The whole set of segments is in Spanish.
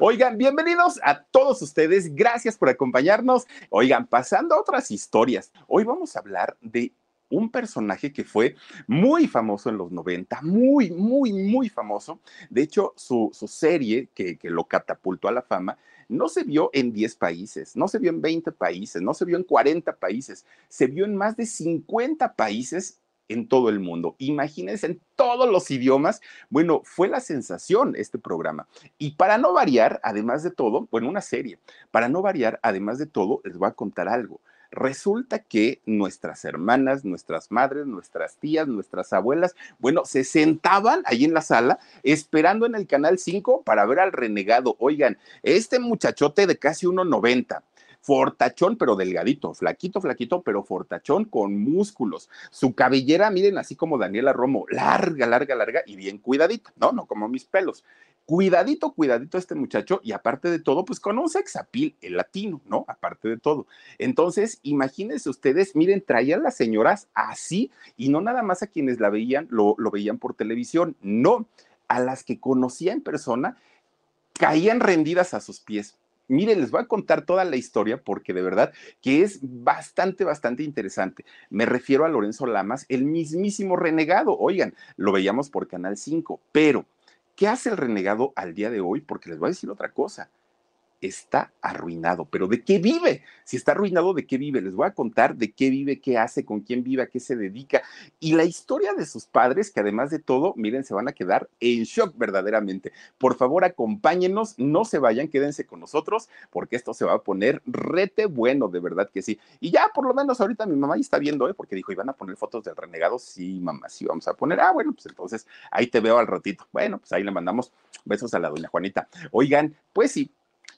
Oigan, bienvenidos a todos ustedes. Gracias por acompañarnos. Oigan, pasando a otras historias. Hoy vamos a hablar de un personaje que fue muy famoso en los 90, muy, muy, muy famoso. De hecho, su, serie que, que, lo catapultó a la fama no se vio en 10 países, no se vio en 20 países, no se vio en 40 países, se vio en más de 50 países en todo el mundo. Imagínense en todos los idiomas. Bueno, fue la sensación este programa. Y para no variar, además de todo, bueno, una serie, para no variar, además de todo, les voy a contar algo. Resulta que nuestras hermanas, nuestras madres, nuestras tías, nuestras abuelas, bueno, se sentaban ahí en la sala esperando en el canal 5 para ver al renegado. Oigan, este muchachote de casi 1,90 fortachón, pero delgadito, flaquito, flaquito, pero fortachón con músculos. Su cabellera, miren, así como Daniela Romo, larga, larga, larga y bien cuidadita, ¿no? No como mis pelos. Cuidadito, cuidadito este muchacho y aparte de todo, pues con un sexapil, el latino, ¿no? Aparte de todo. Entonces, imagínense ustedes, miren, traían las señoras así y no nada más a quienes la veían, lo, lo veían por televisión, no, a las que conocía en persona, caían rendidas a sus pies Miren, les voy a contar toda la historia porque de verdad que es bastante, bastante interesante. Me refiero a Lorenzo Lamas, el mismísimo renegado. Oigan, lo veíamos por Canal 5, pero ¿qué hace el renegado al día de hoy? Porque les voy a decir otra cosa está arruinado. ¿Pero de qué vive? Si está arruinado, ¿de qué vive? Les voy a contar de qué vive, qué hace, con quién vive, a qué se dedica. Y la historia de sus padres, que además de todo, miren, se van a quedar en shock verdaderamente. Por favor, acompáñenos, no se vayan, quédense con nosotros, porque esto se va a poner rete bueno, de verdad que sí. Y ya, por lo menos ahorita mi mamá ya está viendo, ¿eh? porque dijo, ¿iban a poner fotos del renegado? Sí, mamá, sí vamos a poner. Ah, bueno, pues entonces ahí te veo al ratito. Bueno, pues ahí le mandamos besos a la doña Juanita. Oigan, pues sí,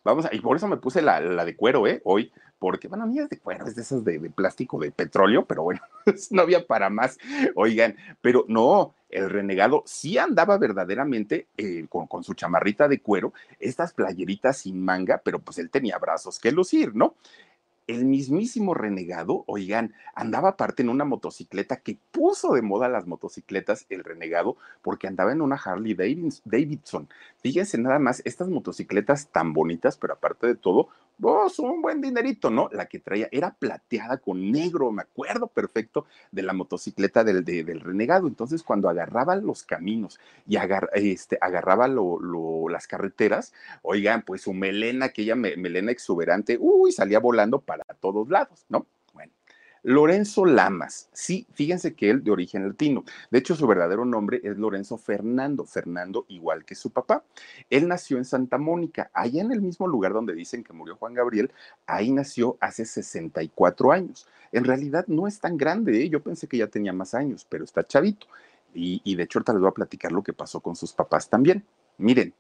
Vamos a, y por eso me puse la, de cuero, ¿eh? Hoy, porque, bueno, ni es de cuero, es de esas de, plástico de petróleo, pero bueno, no había para más. Oigan, pero no, el renegado sí andaba verdaderamente eh, con, con, su chamarrita de cuero, estas playeritas sin manga, pero pues él tenía brazos que lucir, ¿no? El mismísimo renegado, oigan, andaba aparte en una motocicleta que puso de moda las motocicletas el renegado porque andaba en una Harley Davidson. Fíjense nada más, estas motocicletas tan bonitas, pero aparte de todo, vos, un buen dinerito, ¿no? La que traía era plateada con negro, me acuerdo perfecto de la motocicleta del, del renegado. Entonces, cuando agarraba los caminos y este, agarraba las carreteras, oigan, pues su melena, aquella melena exuberante, uy, salía volando para todos lados, ¿no? Lorenzo Lamas, sí, fíjense que él de origen latino. De hecho, su verdadero nombre es Lorenzo Fernando, Fernando igual que su papá. Él nació en Santa Mónica, allá en el mismo lugar donde dicen que murió Juan Gabriel, ahí nació hace 64 años. En realidad no es tan grande, ¿eh? yo pensé que ya tenía más años, pero está chavito. Y, y de hecho, ahorita les voy a platicar lo que pasó con sus papás también. Miren,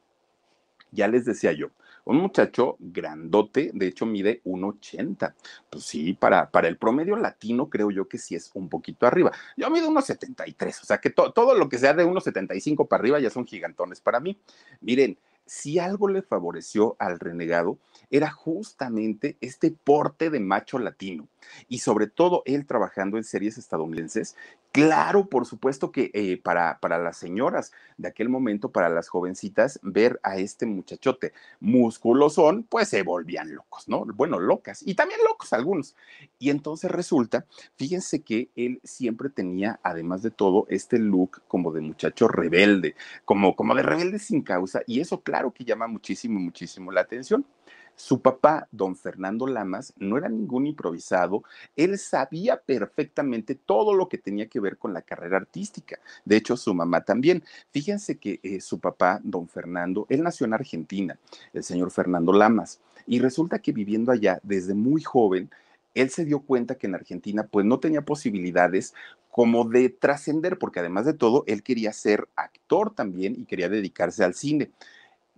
ya les decía yo, un muchacho grandote, de hecho mide 1,80. Pues sí, para, para el promedio latino creo yo que sí es un poquito arriba. Yo mido 1,73, o sea que todo lo que sea de 1,75 para arriba ya son gigantones para mí. Miren, si algo le favoreció al renegado era justamente este porte de macho latino. y sobre todo él trabajando en series estadounidenses, Claro, por supuesto que eh, para, para las señoras de aquel momento, para las jovencitas, ver a este muchachote musculosón, pues se volvían locos, ¿no? Bueno, locas, y también locos algunos. Y entonces resulta, fíjense que él siempre tenía, además de todo, este look como de muchacho rebelde, como, como de rebelde sin causa, y eso claro que llama muchísimo, muchísimo la atención. Su papá, don Fernando Lamas, no era ningún improvisado, él sabía perfectamente todo lo que tenía que ver con la carrera artística. De hecho, su mamá también. Fíjense que eh, su papá, don Fernando, él nació en Argentina, el señor Fernando Lamas, y resulta que viviendo allá desde muy joven, él se dio cuenta que en Argentina pues no tenía posibilidades como de trascender, porque además de todo, él quería ser actor también y quería dedicarse al cine.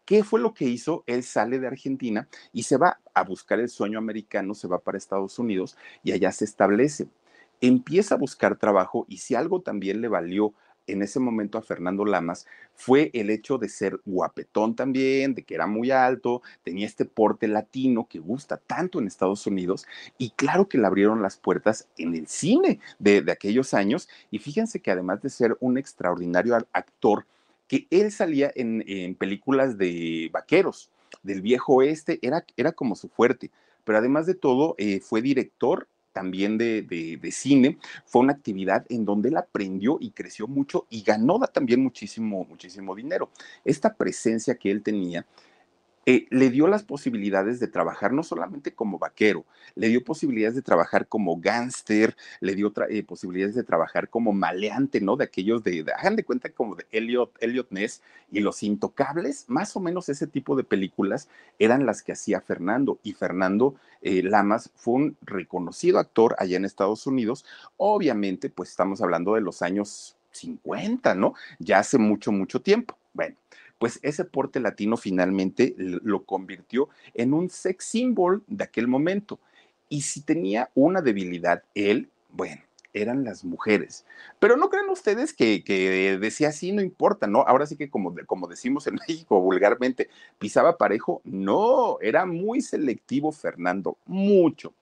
¿Qué fue lo que hizo? Él sale de Argentina y se va a buscar el sueño americano, se va para Estados Unidos y allá se establece. Empieza a buscar trabajo y si algo también le valió en ese momento a Fernando Lamas fue el hecho de ser guapetón también, de que era muy alto, tenía este porte latino que gusta tanto en Estados Unidos y claro que le abrieron las puertas en el cine de, de aquellos años y fíjense que además de ser un extraordinario actor, que él salía en, películas de vaqueros, del viejo oeste, era, era como su fuerte, pero además de todo eh, fue director también de, de, cine, fue una actividad en donde él aprendió y creció mucho y ganó también muchísimo, muchísimo dinero. Esta presencia que él tenía eh, le dio las posibilidades de trabajar no solamente como vaquero, le dio posibilidades de trabajar como gángster, le dio eh, posibilidades de trabajar como maleante, ¿no? De aquellos de, hagan de cuenta como de Elliot, Elliot Ness y Los Intocables, más o menos ese tipo de películas eran las que hacía Fernando. Y Fernando eh, Lamas fue un reconocido actor allá en Estados Unidos. Obviamente, pues estamos hablando de los años 50, ¿no? Ya hace mucho, mucho tiempo. Bueno, pues ese porte latino finalmente lo convirtió en un sex symbol de aquel momento. Y si tenía una debilidad él, bueno, eran las mujeres. Pero no crean ustedes que, decía así, no importa, ¿no? Ahora sí que como, como decimos en México vulgarmente, pisaba parejo. No, era muy selectivo Fernando, mucho.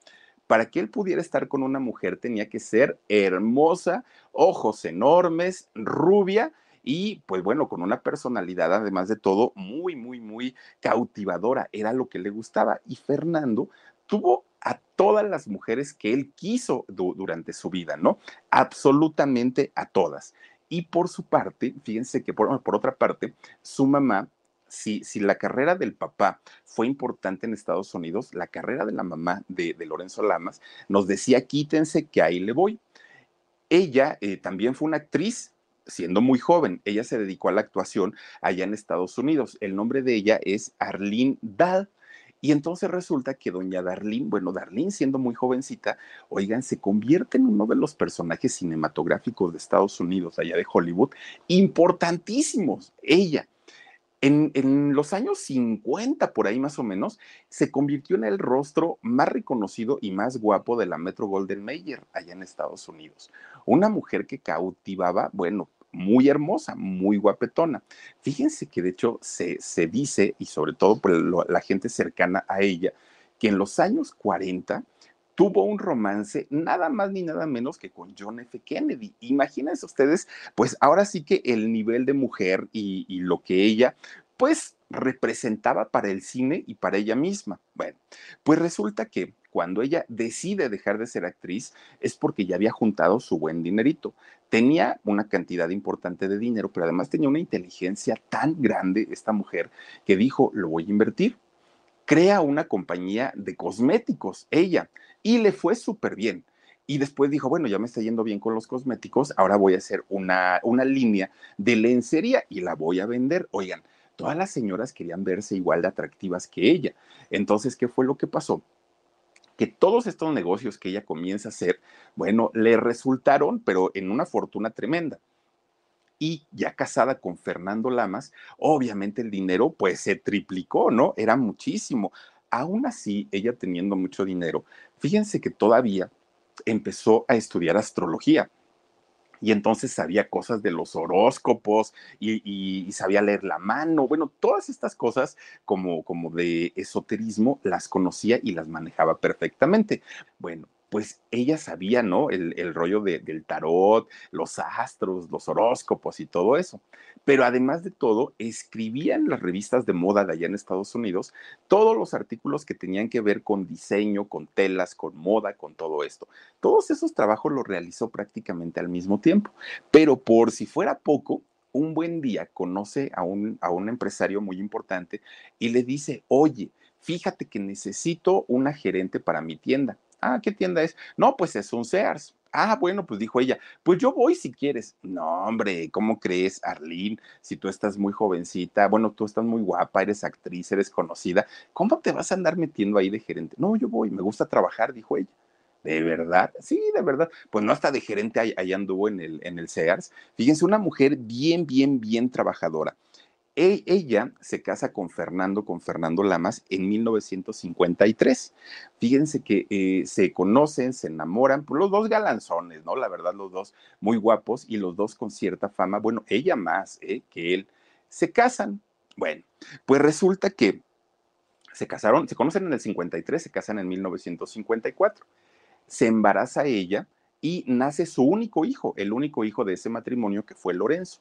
Para que él pudiera estar con una mujer tenía que ser hermosa, ojos enormes, rubia y pues bueno, con una personalidad además de todo muy, muy, muy cautivadora, era lo que le gustaba. Y Fernando tuvo a todas las mujeres que él quiso durante su vida, ¿no? Absolutamente a todas. Y por su parte, fíjense que por, otra parte, su mamá si, si, la carrera del papá fue importante en Estados Unidos, la carrera de la mamá de, Lorenzo Lamas nos decía, quítense que ahí le voy. Ella eh, también fue una actriz siendo muy joven. Ella se dedicó a la actuación allá en Estados Unidos. El nombre de ella es Arlene Dahl. Y entonces resulta que doña Darlene, bueno, Darlene siendo muy jovencita, oigan, se convierte en uno de los personajes cinematográficos de Estados Unidos, allá de Hollywood, importantísimos. Ella. En, en, los años 50, por ahí más o menos, se convirtió en el rostro más reconocido y más guapo de la Metro Golden Mayer allá en Estados Unidos. Una mujer que cautivaba, bueno, muy hermosa, muy guapetona. Fíjense que de hecho se, se dice, y sobre todo por la gente cercana a ella, que en los años 40 tuvo un romance nada más ni nada menos que con John F. Kennedy. Imagínense ustedes, pues ahora sí que el nivel de mujer y, y lo que ella, pues representaba para el cine y para ella misma. Bueno, pues resulta que cuando ella decide dejar de ser actriz es porque ya había juntado su buen dinerito. Tenía una cantidad importante de dinero, pero además tenía una inteligencia tan grande esta mujer que dijo, lo voy a invertir. Crea una compañía de cosméticos, ella, y le fue súper bien. Y después dijo, bueno, ya me está yendo bien con los cosméticos, ahora voy a hacer una, una línea de lencería y la voy a vender. Oigan, todas las señoras querían verse igual de atractivas que ella. Entonces, ¿qué fue lo que pasó? Que todos estos negocios que ella comienza a hacer, bueno, le resultaron, pero en una fortuna tremenda. Y ya casada con Fernando Lamas, obviamente el dinero pues se triplicó, ¿no? Era muchísimo. Aún así, ella teniendo mucho dinero, fíjense que todavía empezó a estudiar astrología y entonces sabía cosas de los horóscopos y, sabía leer la mano. Bueno, todas estas cosas como, como de esoterismo las conocía y las manejaba perfectamente. Bueno, pues ella sabía, ¿no? El, rollo del tarot, los astros, los horóscopos y todo eso. Pero además de todo, escribía en las revistas de moda de allá en Estados Unidos todos los artículos que tenían que ver con diseño, con telas, con moda, con todo esto. Todos esos trabajos los realizó prácticamente al mismo tiempo. Pero por si fuera poco, un buen día conoce a un, a un empresario muy importante y le dice, oye, fíjate que necesito una gerente para mi tienda. Ah, ¿qué tienda es? No, pues es un Sears. Ah, bueno, pues dijo ella, pues yo voy si quieres. No, hombre, ¿cómo crees, Arlene? Si tú estás muy jovencita, bueno, tú estás muy guapa, eres actriz, eres conocida, ¿cómo te vas a andar metiendo ahí de gerente? No, yo voy, me gusta trabajar, dijo ella. ¿De verdad? Sí, de verdad. Pues no hasta de gerente allá anduvo en el, en el Sears. Fíjense, una mujer bien, bien, bien trabajadora. E, ella se casa con Fernando, con Fernando Lamas en 1953. Fíjense que eh, se conocen, se enamoran, pues los dos galanzones, ¿no? La verdad, los dos muy guapos y los dos con cierta fama. Bueno, ella más ¿eh? que él. Se casan. Bueno, pues resulta que se casaron, se conocen en el 53, se casan en 1954. Se embaraza ella y nace su único hijo, el único hijo de ese matrimonio que fue Lorenzo.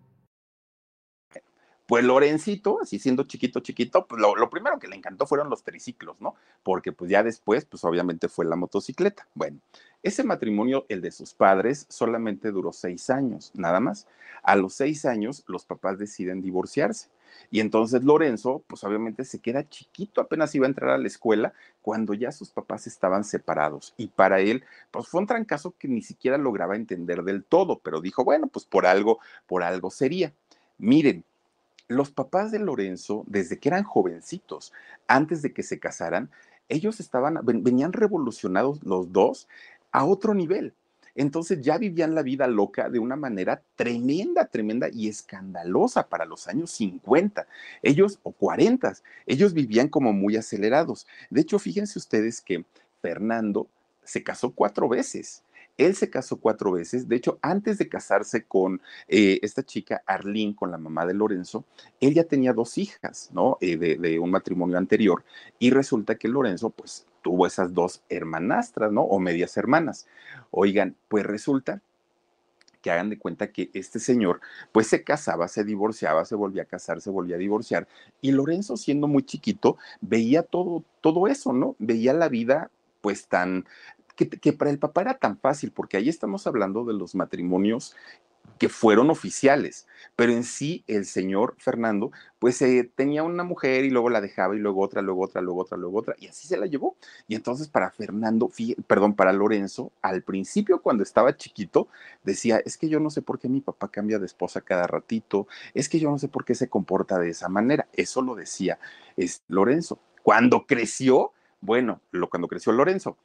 Pues Lorencito, así siendo chiquito, chiquito, pues lo, primero que le encantó fueron los triciclos, ¿no? Porque pues ya después, pues obviamente fue la motocicleta. Bueno, ese matrimonio, el de sus padres, solamente duró seis años, nada más. A los seis años, los papás deciden divorciarse. Y entonces Lorenzo, pues obviamente se queda chiquito, apenas iba a entrar a la escuela, cuando ya sus papás estaban separados. Y para él, pues fue un trancazo que ni siquiera lograba entender del todo, pero dijo, bueno, pues por algo, por algo sería. Miren, los papás de Lorenzo, desde que eran jovencitos, antes de que se casaran, ellos estaban, venían revolucionados los dos a otro nivel. Entonces ya vivían la vida loca de una manera tremenda, tremenda y escandalosa para los años 50, ellos o 40, ellos vivían como muy acelerados. De hecho, fíjense ustedes que Fernando se casó cuatro veces él se casó cuatro veces. De hecho, antes de casarse con eh, esta chica, Arlene, con la mamá de Lorenzo, él ya tenía dos hijas, ¿no? Eh, de, un matrimonio anterior. Y resulta que Lorenzo, pues, tuvo esas dos hermanastras, ¿no? O medias hermanas. Oigan, pues resulta que hagan de cuenta que este señor pues se casaba, se divorciaba, se volvía a casar, se volvía a divorciar y Lorenzo siendo muy chiquito veía todo todo eso, ¿no? Veía la vida pues tan que, para el papá era tan fácil, porque ahí estamos hablando de los matrimonios que fueron oficiales, pero en sí el señor Fernando, pues eh, tenía una mujer y luego la dejaba y luego otra, luego otra, luego otra, luego otra, y así se la llevó. Y entonces para Fernando, perdón, para Lorenzo, al principio cuando estaba chiquito, decía, es que yo no sé por qué mi papá cambia de esposa cada ratito, es que yo no sé por qué se comporta de esa manera. Eso lo decía es Lorenzo. Cuando creció, bueno, lo, cuando creció Lorenzo,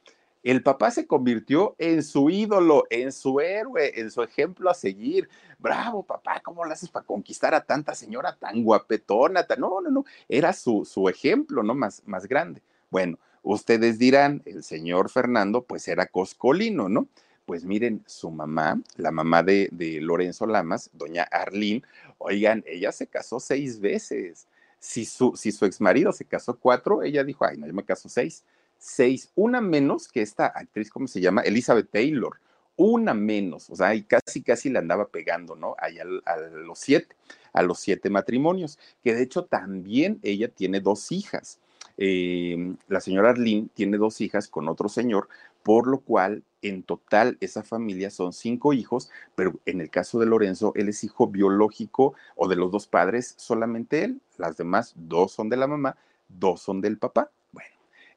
el papá se convirtió en su ídolo, en su héroe, en su ejemplo a seguir. Bravo, papá, ¿cómo lo haces para conquistar a tanta señora tan guapetona? No, no, no, era su, su ejemplo, ¿no? Más, más grande. Bueno, ustedes dirán, el señor Fernando, pues era coscolino, ¿no? Pues miren, su mamá, la mamá de, de Lorenzo Lamas, doña Arlín, oigan, ella se casó seis veces. Si su, si su ex marido se casó cuatro, ella dijo, ay, no, yo me caso seis seis, una menos que esta actriz, ¿cómo se llama? Elizabeth Taylor, una menos, o sea, y casi, casi le andaba pegando, ¿no? Ahí a, los siete, a los siete matrimonios, que de hecho también ella tiene dos hijas. Em, la señora Arlene tiene dos hijas con otro señor, por lo cual en total esa familia son cinco hijos, pero en el caso de Lorenzo, él es hijo biológico o de los dos padres, solamente él, las demás dos son de la mamá, dos son del papá.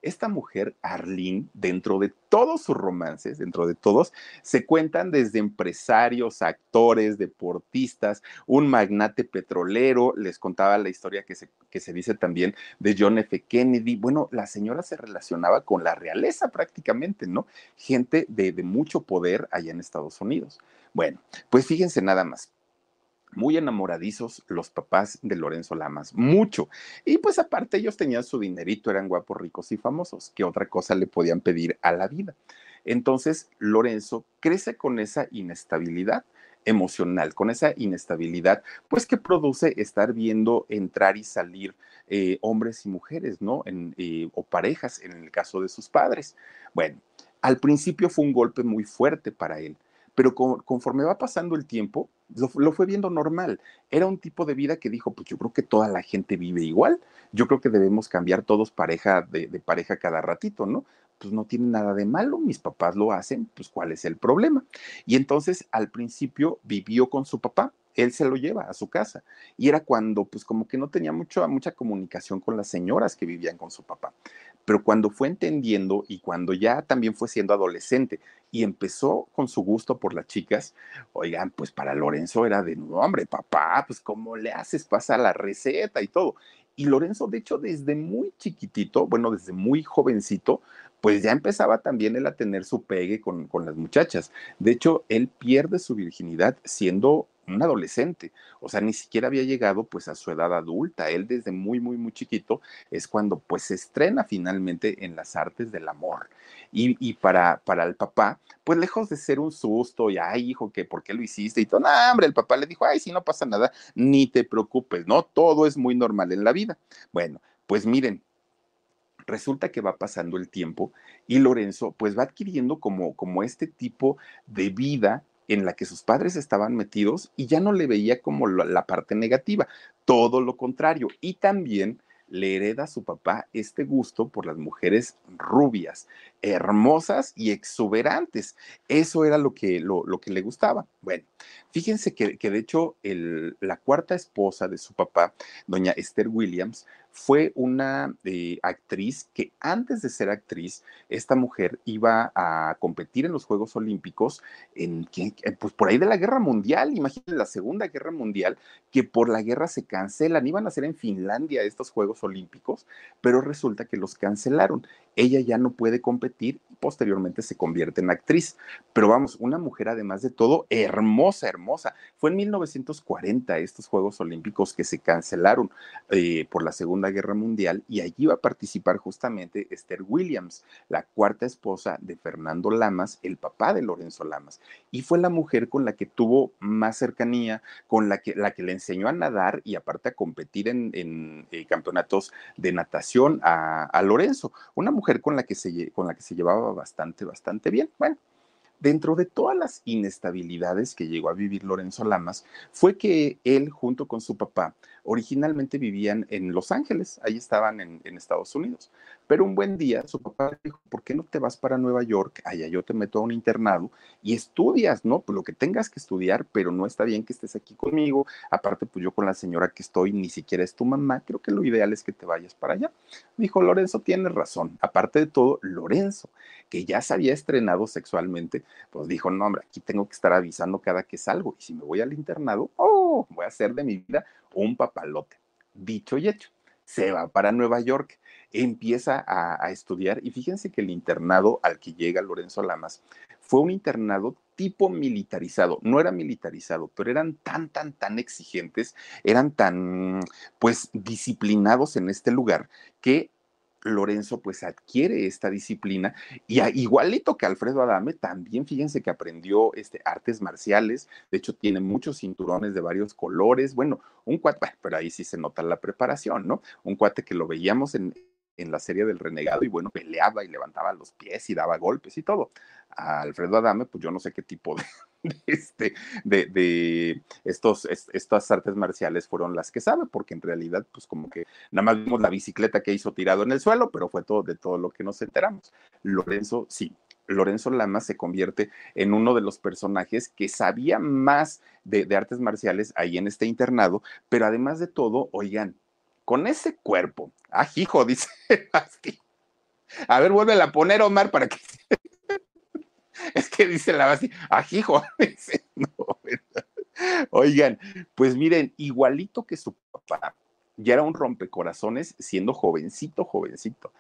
Esta mujer, Arlene, dentro de todos sus romances, dentro de todos, se cuentan desde empresarios, actores, deportistas, un magnate petrolero, les contaba la historia que se, que se dice también de John F. Kennedy. Bueno, la señora se relacionaba con la realeza prácticamente, ¿no? Gente de, de mucho poder allá en Estados Unidos. Bueno, pues fíjense nada más muy enamoradizos los papás de Lorenzo Lamas, mucho. Y pues aparte ellos tenían su dinerito, eran guapos, ricos y famosos. ¿Qué otra cosa le podían pedir a la vida? Entonces Lorenzo crece con esa inestabilidad emocional, con esa inestabilidad, pues que produce estar viendo entrar y salir eh, hombres y mujeres, ¿no? Eh, o parejas en el caso de sus padres. Bueno, al principio fue un golpe muy fuerte para él pero conforme va pasando el tiempo, lo, fue viendo normal. Era un tipo de vida que dijo, pues yo creo que toda la gente vive igual, yo creo que debemos cambiar todos pareja de, de pareja cada ratito, ¿no? Pues no tiene nada de malo, mis papás lo hacen, pues ¿cuál es el problema? Y entonces al principio vivió con su papá, él se lo lleva a su casa. Y era cuando, pues como que no tenía mucho, mucha comunicación con las señoras que vivían con su papá. Pero cuando fue entendiendo y cuando ya también fue siendo adolescente y empezó con su gusto por las chicas, oigan, pues para Lorenzo era de, no, hombre, papá, pues cómo le haces pasar la receta y todo. Y Lorenzo, de hecho, desde muy chiquitito, bueno, desde muy jovencito, pues ya empezaba también él a tener su pegue con, con las muchachas. De hecho, él pierde su virginidad siendo un adolescente, o sea, ni siquiera había llegado pues a su edad adulta, él desde muy, muy, muy chiquito es cuando pues se estrena finalmente en las artes del amor. Y, para, para el papá, pues lejos de ser un susto y, ay, hijo, que ¿por qué lo hiciste? Y todo, no, hombre, el papá le dijo, ay, si no pasa nada, ni te preocupes, ¿no? Todo es muy normal en la vida. Bueno, pues miren, resulta que va pasando el tiempo y Lorenzo pues va adquiriendo como, como este tipo de vida en la que sus padres estaban metidos y ya no le veía como la parte negativa, todo lo contrario. Y también le hereda a su papá este gusto por las mujeres rubias, hermosas y exuberantes. Eso era lo que, lo, que le gustaba. Bueno, fíjense que, de hecho la cuarta esposa de su papá, doña Esther Williams, fue una eh, actriz que antes de ser actriz, esta mujer iba a competir en los Juegos Olímpicos en, pues por ahí de la Guerra Mundial, imagínense la Segunda Guerra Mundial, que por la guerra se cancelan, iban a ser en Finlandia estos Juegos Olímpicos, pero resulta que los cancelaron. Ella ya no puede competir y posteriormente se convierte en actriz. Pero vamos, una mujer además de todo hermosa, hermosa. Fue en 1940 estos Juegos Olímpicos que se cancelaron eh, por la Segunda Guerra Mundial y allí iba a participar justamente Esther Williams, la cuarta esposa de Fernando Lamas, el papá de Lorenzo Lamas. Y fue la mujer con la que tuvo más cercanía, con la que, la que le enseñó a nadar y aparte a competir en, eh, campeonatos de natación a, a, Lorenzo. Una mujer con la, que se, con la que se llevaba bastante, bastante bien. Bueno, Dentro de todas las inestabilidades que llegó a vivir Lorenzo Lamas, fue que él junto con su papá originalmente vivían en Los Ángeles, ahí estaban en, Estados Unidos. Pero un buen día su papá dijo, ¿por qué no te vas para Nueva York? Allá yo te meto a un internado y estudias, ¿no? Pues lo que tengas que estudiar, pero no está bien que estés aquí conmigo. Aparte, pues yo con la señora que estoy ni siquiera es tu mamá, creo que lo ideal es que te vayas para allá. Dijo, Lorenzo, tienes razón. Aparte de todo, Lorenzo, que ya se había estrenado sexualmente, pues dijo, no, hombre, aquí tengo que estar avisando cada que salgo. Y si me voy al internado, oh, voy a hacer de mi vida un papalote. Dicho y hecho, se va para Nueva York, empieza a, estudiar y fíjense que el internado al que llega Lorenzo Lamas fue un internado tipo militarizado, no era militarizado, pero eran tan, tan, tan exigentes, eran tan, pues, disciplinados en este lugar que Lorenzo pues adquiere esta disciplina y igualito que Alfredo Adame, también fíjense que aprendió este, artes marciales, de hecho tiene muchos cinturones de varios colores, bueno, un cuate, pero ahí sí se nota la preparación, ¿no? Un cuate que lo veíamos en, en la serie del renegado y bueno, peleaba y levantaba los pies y daba golpes y todo. A Alfredo Adame, pues yo no sé qué tipo de, de, este, de, estos, estas artes marciales fueron las que sabe, porque en realidad, pues como que nada más vimos la bicicleta que hizo tirado en el suelo, pero fue todo de todo lo que nos enteramos. Lorenzo, sí, Lorenzo Lama se convierte en uno de los personajes que sabía más de, de, artes marciales ahí en este internado, pero además de todo, oigan, con ese cuerpo, ah, hijo, dice A ver, vuelve a poner, Omar, para que. es que dice la base, ajijo. no, Oigan, pues miren, igualito que su papá, ya era un rompecorazones siendo jovencito, jovencito.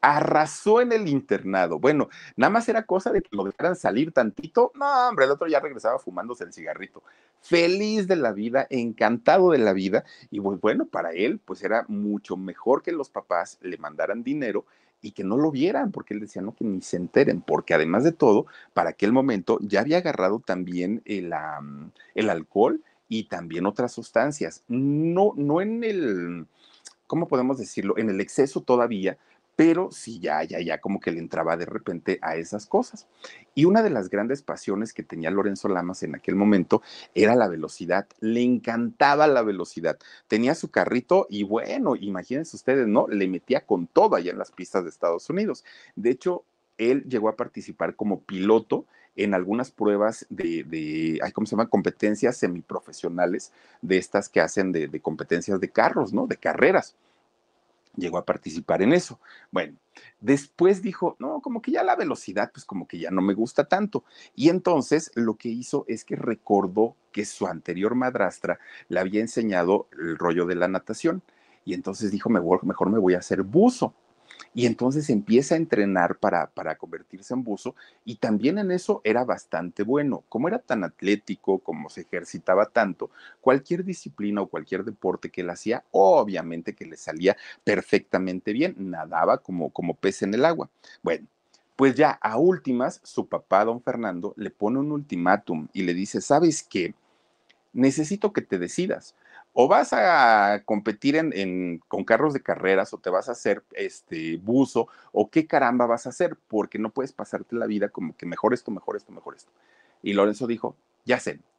Arrasó en el internado. Bueno, nada más era cosa de que lo dejaran salir tantito. No, hombre, el otro ya regresaba fumándose el cigarrito. Feliz de la vida, encantado de la vida. Y pues bueno, para él, pues era mucho mejor que los papás le mandaran dinero y que no lo vieran, porque él decía, no, que ni se enteren, porque además de todo, para aquel momento ya había agarrado también el, el alcohol y también otras sustancias. No, no en el, ¿cómo podemos decirlo? En el exceso todavía, pero sí, ya, ya, ya como que le entraba de repente a esas cosas. Y una de las grandes pasiones que tenía Lorenzo Lamas en aquel momento era la velocidad. Le encantaba la velocidad. Tenía su carrito y bueno, imagínense ustedes, ¿no? Le metía con todo allá en las pistas de Estados Unidos. De hecho, él llegó a participar como piloto en algunas pruebas de, de ¿cómo se llama? Competencias semiprofesionales de estas que hacen de, de competencias de carros, ¿no? De carreras llegó a participar en eso. Bueno, después dijo, no, como que ya la velocidad, pues como que ya no me gusta tanto. Y entonces lo que hizo es que recordó que su anterior madrastra le había enseñado el rollo de la natación. Y entonces dijo, mejor, mejor me voy a hacer buzo y entonces empieza a entrenar para, para convertirse en buzo y también en eso era bastante bueno. Como era tan atlético, como se ejercitaba tanto, cualquier disciplina o cualquier deporte que él hacía, obviamente que le salía perfectamente bien, nadaba como, como pez en el agua. Bueno, pues ya a últimas, su papá, don Fernando, le pone un ultimátum y le dice, ¿sabes qué? Necesito que te decidas o vas a competir en, con carros de carreras o te vas a hacer este buzo o qué caramba vas a hacer porque no puedes pasarte la vida como que mejor esto, mejor esto, mejor esto. Y Lorenzo dijo, ya sé,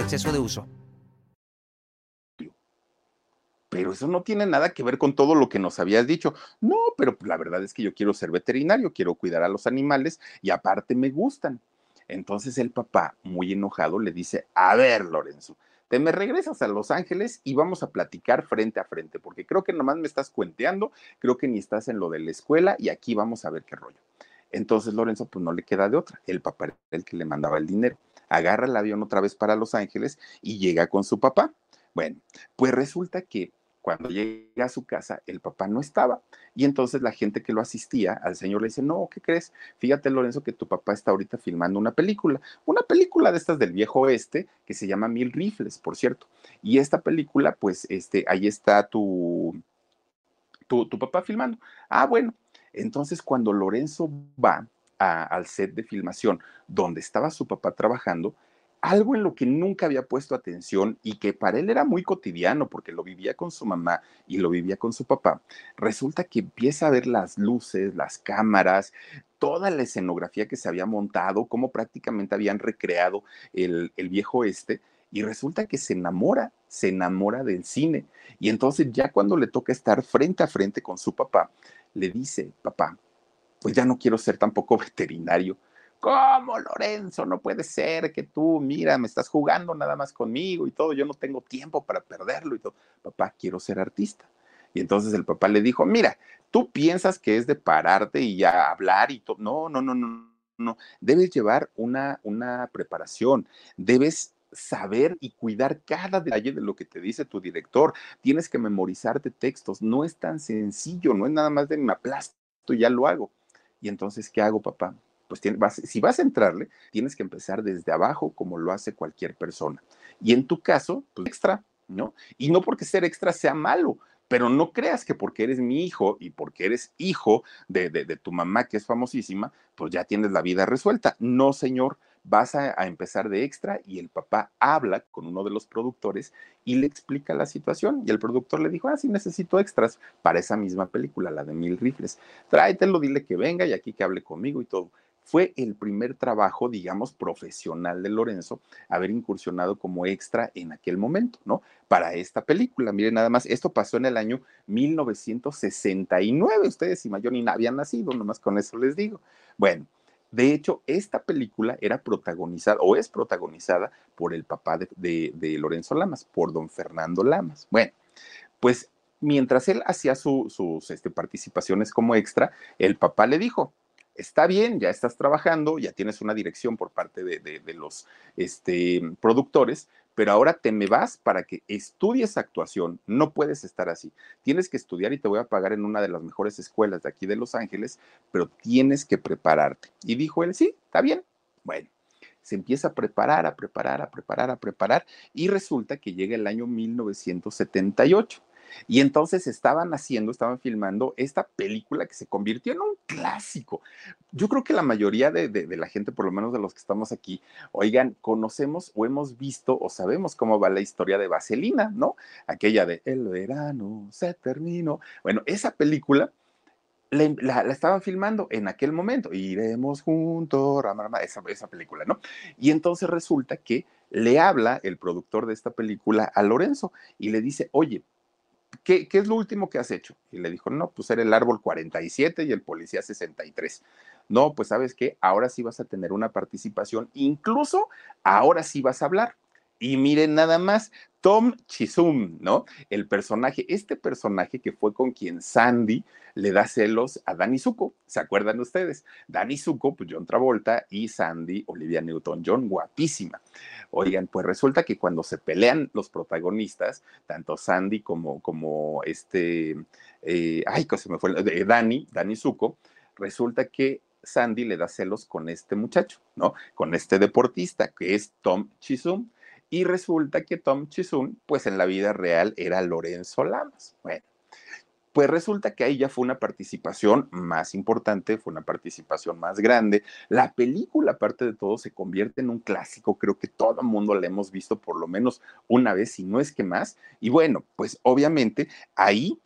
exceso de uso. Pero eso no tiene nada que ver con todo lo que nos habías dicho. No, pero la verdad es que yo quiero ser veterinario, quiero cuidar a los animales y aparte me gustan. Entonces el papá, muy enojado, le dice, a ver, Lorenzo, te me regresas a Los Ángeles y vamos a platicar frente a frente, porque creo que nomás me estás cuenteando, creo que ni estás en lo de la escuela y aquí vamos a ver qué rollo. Entonces Lorenzo, pues no le queda de otra. El papá era el que le mandaba el dinero agarra el avión otra vez para Los Ángeles y llega con su papá. Bueno, pues resulta que cuando llega a su casa, el papá no estaba. Y entonces la gente que lo asistía al señor le dice, no, ¿qué crees? Fíjate, Lorenzo, que tu papá está ahorita filmando una película, una película de estas del viejo oeste que se llama Mil Rifles, por cierto. Y esta película, pues, este, ahí está tu, tu, tu papá filmando. Ah, bueno. Entonces, cuando Lorenzo va al set de filmación donde estaba su papá trabajando, algo en lo que nunca había puesto atención y que para él era muy cotidiano porque lo vivía con su mamá y lo vivía con su papá, resulta que empieza a ver las luces, las cámaras, toda la escenografía que se había montado, cómo prácticamente habían recreado el, el viejo este, y resulta que se enamora, se enamora del cine. Y entonces ya cuando le toca estar frente a frente con su papá, le dice, papá, pues ya no quiero ser tampoco veterinario. ¿Cómo, Lorenzo? No puede ser que tú, mira, me estás jugando nada más conmigo y todo, yo no tengo tiempo para perderlo y todo. Papá, quiero ser artista. Y entonces el papá le dijo, mira, tú piensas que es de pararte y ya hablar y todo. No, no, no, no, no. Debes llevar una, una preparación, debes saber y cuidar cada detalle de lo que te dice tu director. Tienes que memorizarte textos. No es tan sencillo, no es nada más de me aplasto y ya lo hago. Y entonces, ¿qué hago, papá? Pues si vas a entrarle, tienes que empezar desde abajo, como lo hace cualquier persona. Y en tu caso, pues extra, ¿no? Y no porque ser extra sea malo, pero no creas que porque eres mi hijo y porque eres hijo de, de, tu mamá, que es famosísima, pues ya tienes la vida resuelta. No, señor, vas a, empezar de extra y el papá habla con uno de los productores y le explica la situación y el productor le dijo, ah, sí necesito extras para esa misma película, la de Mil Rifles, tráetelo, dile que venga y aquí que hable conmigo y todo fue el primer trabajo, digamos, profesional de Lorenzo, haber incursionado como extra en aquel momento, ¿no? Para esta película. Miren, nada más, esto pasó en el año 1969. Ustedes y mayor ni habían nacido, nomás con eso les digo. Bueno, de hecho, esta película era protagonizada o es protagonizada por el papá de, Lorenzo Lamas, por don Fernando Lamas. Bueno, pues mientras él hacía sus este, participaciones como extra, el papá le dijo, está bien, ya estás trabajando, ya tienes una dirección por parte de, los este, productores, pero ahora te me vas para que estudies actuación. No puedes estar así. Tienes que estudiar y te voy a pagar en una de las mejores escuelas de aquí de Los Ángeles, pero tienes que prepararte. Y dijo él, sí, está bien. Bueno, se empieza a preparar, a preparar, a preparar, a preparar, y resulta que llega el año 1978. Y entonces estaban haciendo, estaban filmando esta película que se convirtió en un clásico. Yo creo que la mayoría de, la gente, por lo menos de los que estamos aquí, oigan, conocemos o hemos visto o sabemos cómo va la historia de Vaselina, ¿no? Aquella de El verano se terminó. Bueno, esa película la, estaban filmando en aquel momento. Iremos juntos, esa, esa película, ¿no? Y entonces resulta que le habla el productor de esta película a Lorenzo y le dice, oye, ¿Qué, es lo último que has hecho? Y le dijo, no, pues era el árbol 47 y el policía 63. No, pues sabes qué, ahora sí vas a tener una participación, incluso ahora sí vas a hablar. Y miren nada más, Tom Chisum, ¿no? El personaje, este personaje que fue con quien Sandy le da celos a Danny Zuko, ¿se acuerdan ustedes? Danny Zuko, pues John Travolta y Sandy, Olivia Newton-John, guapísima. Oigan, pues resulta que cuando se pelean los protagonistas, tanto Sandy como, como este, eh, ay, se me fue, de Danny, Danny Zuko, resulta que Sandy le da celos con este muchacho, ¿no? Con este deportista que es Tom Chisum y resulta que Tom Chisun, pues en la vida real era Lorenzo Lamas. Bueno, pues resulta que ahí ya fue una participación más importante, fue una participación más grande. La película, aparte de todo, se convierte en un clásico. Creo que todo el mundo la hemos visto por lo menos una vez, si no es que más. Y bueno, pues obviamente ahí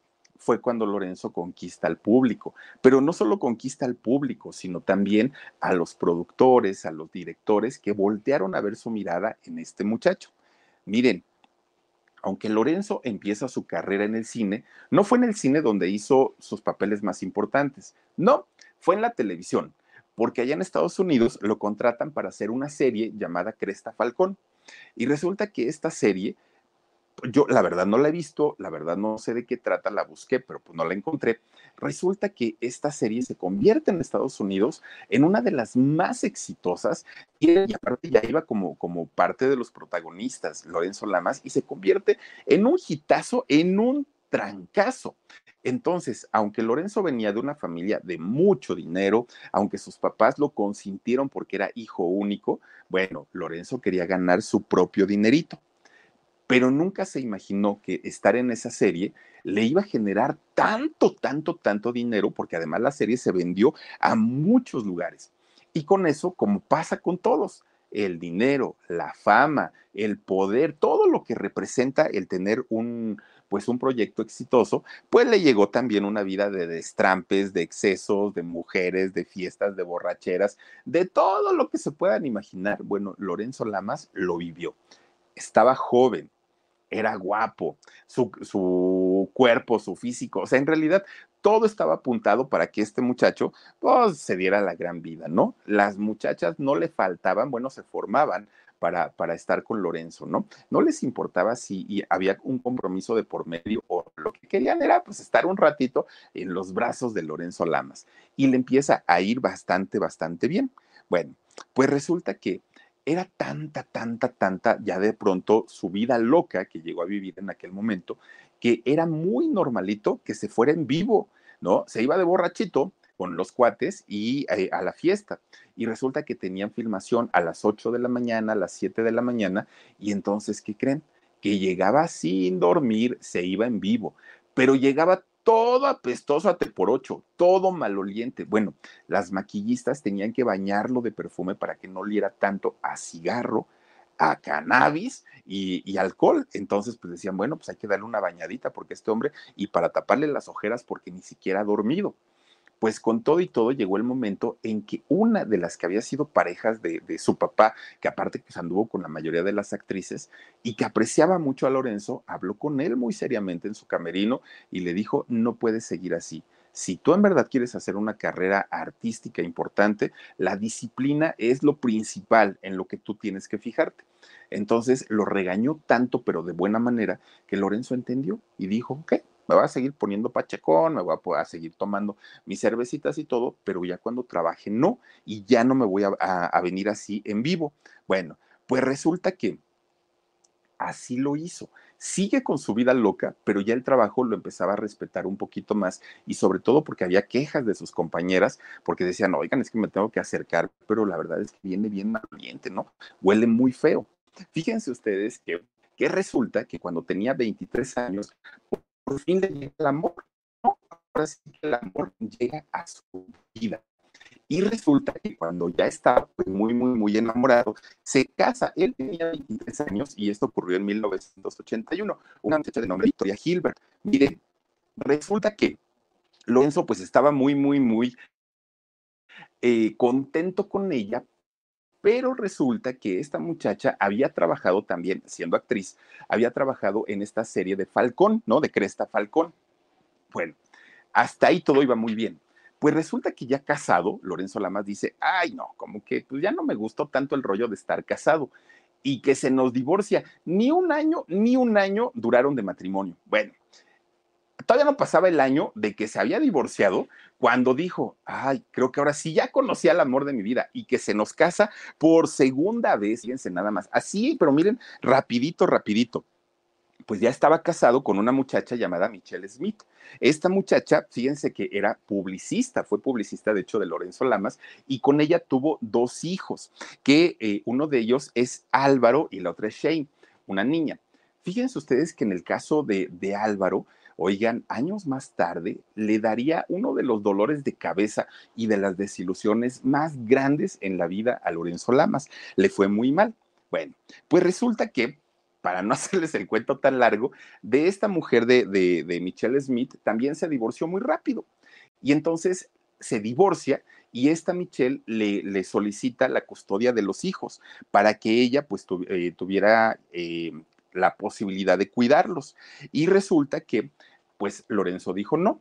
fue cuando Lorenzo conquista al público, pero no solo conquista al público, sino también a los productores, a los directores que voltearon a ver su mirada en este muchacho. Miren, aunque Lorenzo empieza su carrera en el cine, no fue en el cine donde hizo sus papeles más importantes, no, fue en la televisión, porque allá en Estados Unidos lo contratan para hacer una serie llamada Cresta Falcón. Y resulta que esta serie yo la verdad no la he visto, la verdad no sé de qué trata, la busqué, pero pues no la encontré. Resulta que esta serie se convierte en Estados Unidos en una de las más exitosas y, aparte ya iba como, como parte de los protagonistas, Lorenzo Lamas, y se convierte en un hitazo, en un trancazo. Entonces, aunque Lorenzo venía de una familia de mucho dinero, aunque sus papás lo consintieron porque era hijo único, bueno, Lorenzo quería ganar su propio dinerito pero nunca se imaginó que estar en esa serie le iba a generar tanto, tanto, tanto dinero, porque además la serie se vendió a muchos lugares. Y con eso, como pasa con todos, el dinero, la fama, el poder, todo lo que representa el tener un, pues un proyecto exitoso, pues le llegó también una vida de destrampes, de excesos, de mujeres, de fiestas, de borracheras, de todo lo que se puedan imaginar. Bueno, Lorenzo Lamas lo vivió. Estaba joven, era guapo, su, cuerpo, su físico, o sea, en realidad todo estaba apuntado para que este muchacho pues, se diera la gran vida, ¿no? Las muchachas no le faltaban, bueno, se formaban para, para, estar con Lorenzo, ¿no? No les importaba si había un compromiso de por medio o lo que querían era pues estar un ratito en los brazos de Lorenzo Lamas y le empieza a ir bastante, bastante bien. Bueno, pues resulta que era tanta, tanta, tanta, ya de pronto su vida loca que llegó a vivir en aquel momento, que era muy normalito que se fuera en vivo, ¿no? Se iba de borrachito con los cuates y eh, a la fiesta. Y resulta que tenían filmación a las 8 de la mañana, a las 7 de la mañana, y entonces, ¿qué creen? Que llegaba sin dormir, se iba en vivo, pero llegaba todo apestoso a por ocho, todo maloliente. Bueno, las maquillistas tenían que bañarlo de perfume para que no oliera tanto a cigarro, a cannabis y, y, alcohol. Entonces, pues decían, bueno, pues hay que darle una bañadita porque este hombre, y para taparle las ojeras porque ni siquiera ha dormido pues con todo y todo llegó el momento en que una de las que había sido parejas de, su papá, que aparte que anduvo con la mayoría de las actrices y que apreciaba mucho a Lorenzo, habló con él muy seriamente en su camerino y le dijo, no puedes seguir así. Si tú en verdad quieres hacer una carrera artística importante, la disciplina es lo principal en lo que tú tienes que fijarte. Entonces lo regañó tanto, pero de buena manera, que Lorenzo entendió y dijo, ok, me voy a seguir poniendo pachecón, me voy a, seguir tomando mis cervecitas y todo, pero ya cuando trabaje no, y ya no me voy a, venir así en vivo. Bueno, pues resulta que así lo hizo. Sigue con su vida loca, pero ya el trabajo lo empezaba a respetar un poquito más y sobre todo porque había quejas de sus compañeras porque decían, oigan, es que me tengo que acercar, pero la verdad es que viene bien maloliente, ¿no? Huele muy feo. Fíjense ustedes que, que resulta que cuando tenía 23 años, por fin le llega el amor. ¿no? Ahora sí que el amor llega a su vida. Y resulta que cuando ya estaba pues, muy, muy, muy enamorado, se casa. Él tenía 23 años y esto ocurrió en 1981. Una muchacha de nombre Victoria Hilbert. Miren, resulta que Lorenzo pues estaba muy, muy, muy eh, contento con ella pero resulta que esta muchacha había trabajado también, siendo actriz, había trabajado en esta serie de Falcón, ¿no? De Cresta Falcón. Bueno, hasta ahí todo iba muy bien. Pues resulta que ya casado, Lorenzo Lamas dice, ay no, como que pues ya no me gustó tanto el rollo de estar casado y que se nos divorcia. Ni un año, ni un año duraron de matrimonio. Bueno, todavía no pasaba el año de que se había divorciado cuando dijo, ay, creo que ahora sí ya conocí al amor de mi vida y que se nos casa por segunda vez, fíjense nada más, así, pero miren, rapidito, rapidito. Pues ya estaba casado con una muchacha llamada Michelle Smith. Esta muchacha, fíjense que era publicista, fue publicista de hecho de Lorenzo Lamas, y con ella tuvo dos hijos, que eh, uno de ellos es Álvaro y la otra es Shane, una niña. Fíjense ustedes que en el caso de, de Álvaro, Oigan, años más tarde le daría uno de los dolores de cabeza y de las desilusiones más grandes en la vida a Lorenzo Lamas. Le fue muy mal. Bueno, pues resulta que para no hacerles el cuento tan largo, de esta mujer de, de, Michelle Smith también se divorció muy rápido. Y entonces se divorcia y esta Michelle le, le, solicita la custodia de los hijos para que ella pues eh, tuviera eh, la posibilidad de cuidarlos. Y resulta que, pues Lorenzo dijo no,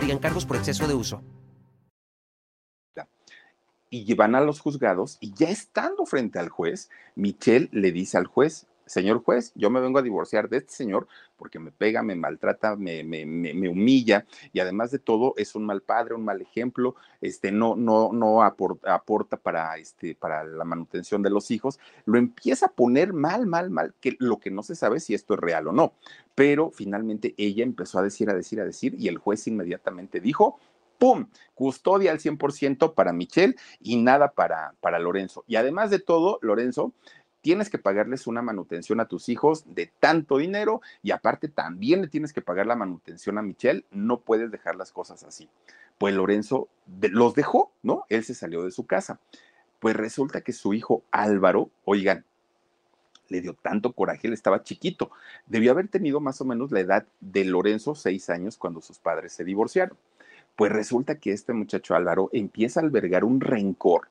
Cargos por exceso de uso. Y van a los juzgados y ya estando frente al juez, Michelle le dice al juez, señor juez, yo me vengo a divorciar de este señor porque me pega, me maltrata, me, me, me, humilla y además de todo es un mal padre, un mal ejemplo, este, no, no, no aporta, aporta, para, este, para la manutención de los hijos, lo empieza a poner mal, mal, mal, que lo que no se sabe si esto es real o no. Pero finalmente ella empezó a decir, a decir, a decir y el juez inmediatamente dijo, ¡pum! Custodia al 100% para Michelle y nada para, para Lorenzo. Y además de todo, Lorenzo, tienes que pagarles una manutención a tus hijos de tanto dinero y aparte también le tienes que pagar la manutención a Michelle, no puedes dejar las cosas así. Pues Lorenzo los dejó, ¿no? Él se salió de su casa. Pues resulta que su hijo Álvaro, oigan, le dio tanto coraje, él estaba chiquito, debió haber tenido más o menos la edad de Lorenzo, seis años, cuando sus padres se divorciaron. Pues resulta que este muchacho Álvaro empieza a albergar un rencor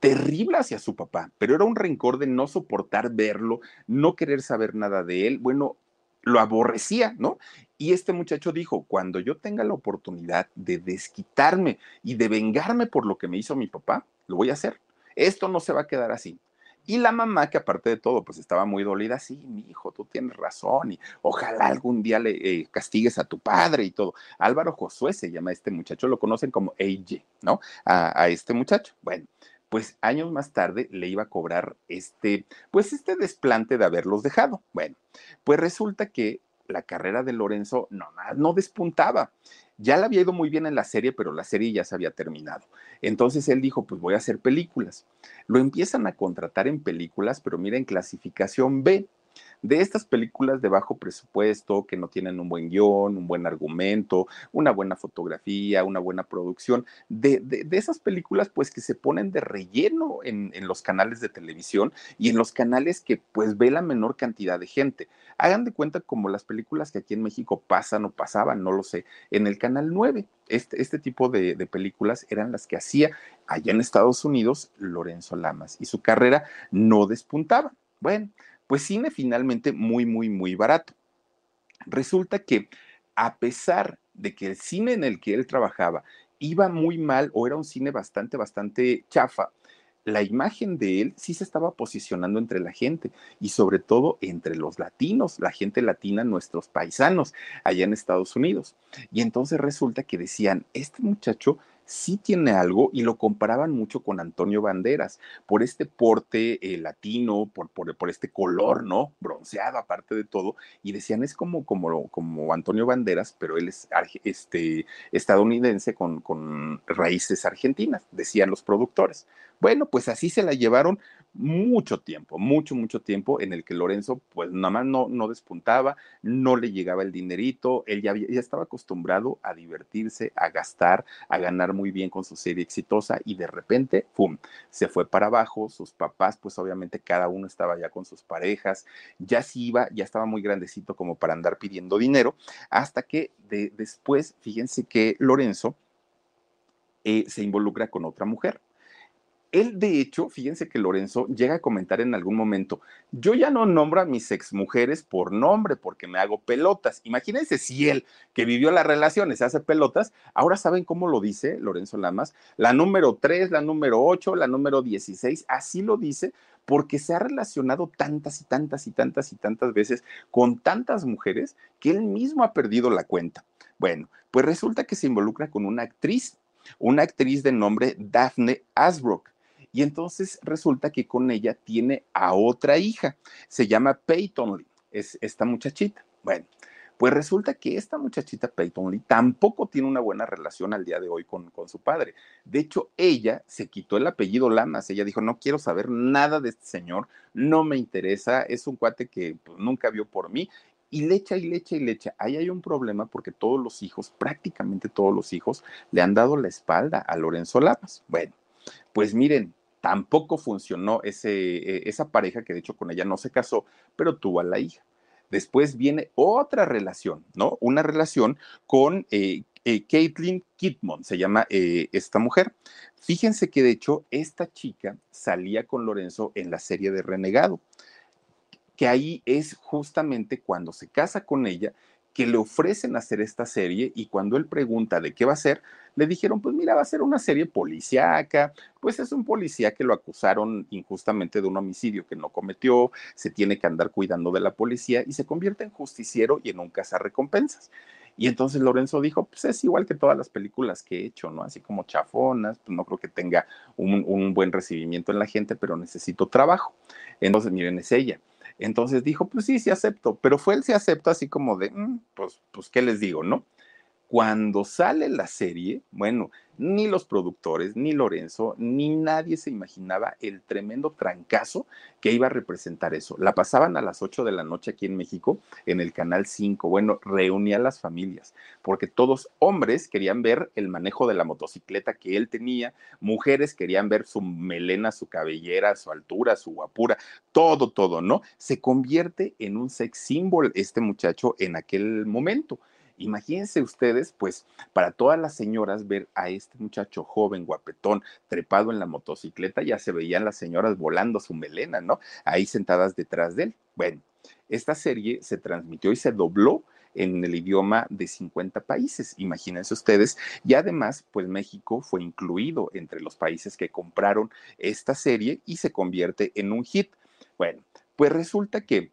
terrible hacia su papá, pero era un rencor de no soportar verlo, no querer saber nada de él, bueno, lo aborrecía, ¿no? Y este muchacho dijo, cuando yo tenga la oportunidad de desquitarme y de vengarme por lo que me hizo mi papá, lo voy a hacer. Esto no se va a quedar así. Y la mamá, que aparte de todo, pues estaba muy dolida, sí, mi hijo, tú tienes razón, y ojalá algún día le eh, castigues a tu padre y todo. Álvaro Josué se llama este muchacho, lo conocen como AJ, ¿no? A, a este muchacho. Bueno, pues años más tarde le iba a cobrar este, pues este desplante de haberlos dejado. Bueno, pues resulta que la carrera de Lorenzo no, no despuntaba. Ya le había ido muy bien en la serie, pero la serie ya se había terminado. Entonces él dijo, pues voy a hacer películas. Lo empiezan a contratar en películas, pero miren, clasificación B de estas películas de bajo presupuesto, que no tienen un buen guion, un buen argumento, una buena fotografía, una buena producción, de, de, esas películas pues que se ponen de relleno en, en, los canales de televisión y en los canales que pues ve la menor cantidad de gente. Hagan de cuenta como las películas que aquí en México pasan o pasaban, no lo sé, en el Canal 9. Este, este tipo de, de películas eran las que hacía allá en Estados Unidos Lorenzo Lamas y su carrera no despuntaba. Bueno, pues cine finalmente muy, muy, muy barato. Resulta que a pesar de que el cine en el que él trabajaba iba muy mal o era un cine bastante, bastante chafa, la imagen de él sí se estaba posicionando entre la gente y sobre todo entre los latinos, la gente latina, nuestros paisanos allá en Estados Unidos. Y entonces resulta que decían, este muchacho sí tiene algo y lo comparaban mucho con Antonio Banderas por este porte eh, latino, por, por, por, este color, ¿no? Bronceado aparte de todo, y decían es como, como, como Antonio Banderas, pero él es este, estadounidense con, con raíces argentinas, decían los productores. Bueno, pues así se la llevaron mucho tiempo, mucho, mucho tiempo en el que Lorenzo pues nada más no, no despuntaba, no le llegaba el dinerito, él ya, ya estaba acostumbrado a divertirse, a gastar, a ganar muy bien con su serie exitosa y de repente, ¡pum!, se fue para abajo, sus papás pues obviamente cada uno estaba ya con sus parejas, ya se iba, ya estaba muy grandecito como para andar pidiendo dinero, hasta que de, después, fíjense que Lorenzo eh, se involucra con otra mujer él, de hecho, fíjense que Lorenzo llega a comentar en algún momento, yo ya no nombro a mis exmujeres por nombre porque me hago pelotas. Imagínense si él, que vivió las relaciones, se hace pelotas, ahora saben cómo lo dice Lorenzo Lamas, la número 3, la número 8, la número 16, así lo dice porque se ha relacionado tantas y tantas y tantas y tantas veces con tantas mujeres que él mismo ha perdido la cuenta. Bueno, pues resulta que se involucra con una actriz, una actriz de nombre Daphne Asbrook y entonces resulta que con ella tiene a otra hija, se llama Peyton Lee, es esta muchachita. Bueno, pues resulta que esta muchachita Peyton Lee tampoco tiene una buena relación al día de hoy con, con, su padre. De hecho, ella se quitó el apellido Lamas. Ella dijo, no quiero saber nada de este señor, no me interesa, es un cuate que pues, nunca vio por mí. Y le echa y le echa y le echa. Ahí hay un problema porque todos los hijos, prácticamente todos los hijos, le han dado la espalda a Lorenzo Lamas. Bueno, pues miren, tampoco funcionó ese, eh, esa pareja que de hecho con ella no se casó, pero tuvo a la hija. Después viene otra relación, ¿no? Una relación con eh, eh, Caitlin Kidmon, se llama esta mujer. Fíjense que de hecho esta chica salía con Lorenzo en la serie de Renegado, que ahí es justamente cuando se casa con ella que le ofrecen hacer esta serie y cuando él pregunta de qué va a ser, le dijeron, pues mira, va a ser una serie policíaca, pues es un policía que lo acusaron injustamente de un homicidio que no cometió, se tiene que andar cuidando de la policía y se convierte en justiciero y en un cazarrecompensas. Y entonces Lorenzo dijo, pues es igual que todas las películas que he hecho, ¿no? Así como chafonas, pues no creo que tenga un, buen recibimiento en la gente, pero necesito trabajo. Entonces, miren, es ella. Entonces dijo, pues sí, sí acepto, pero fue él sí aceptó así como de, mm, pues, pues, ¿qué les digo, no? Cuando sale la serie, bueno, ni los productores, ni Lorenzo, ni nadie se imaginaba el tremendo trancazo que iba a representar eso. La pasaban a las 8 de la noche aquí en México, en el Canal 5. Bueno, reunía a las familias, porque todos hombres querían ver el manejo de la motocicleta que él tenía, mujeres querían ver su melena, su cabellera, su altura, su guapura, todo, todo, ¿no? Se convierte en un sex symbol este muchacho en aquel momento. Imagínense ustedes, pues, para todas las señoras ver a este muchacho joven, guapetón, trepado en la motocicleta, ya se veían las señoras volando su melena, ¿no? Ahí sentadas detrás de él. Bueno, esta serie se transmitió y se dobló en el idioma de 50 países, imagínense ustedes. Y además, pues México fue incluido entre los países que compraron esta serie y se convierte en un hit. Bueno, pues resulta que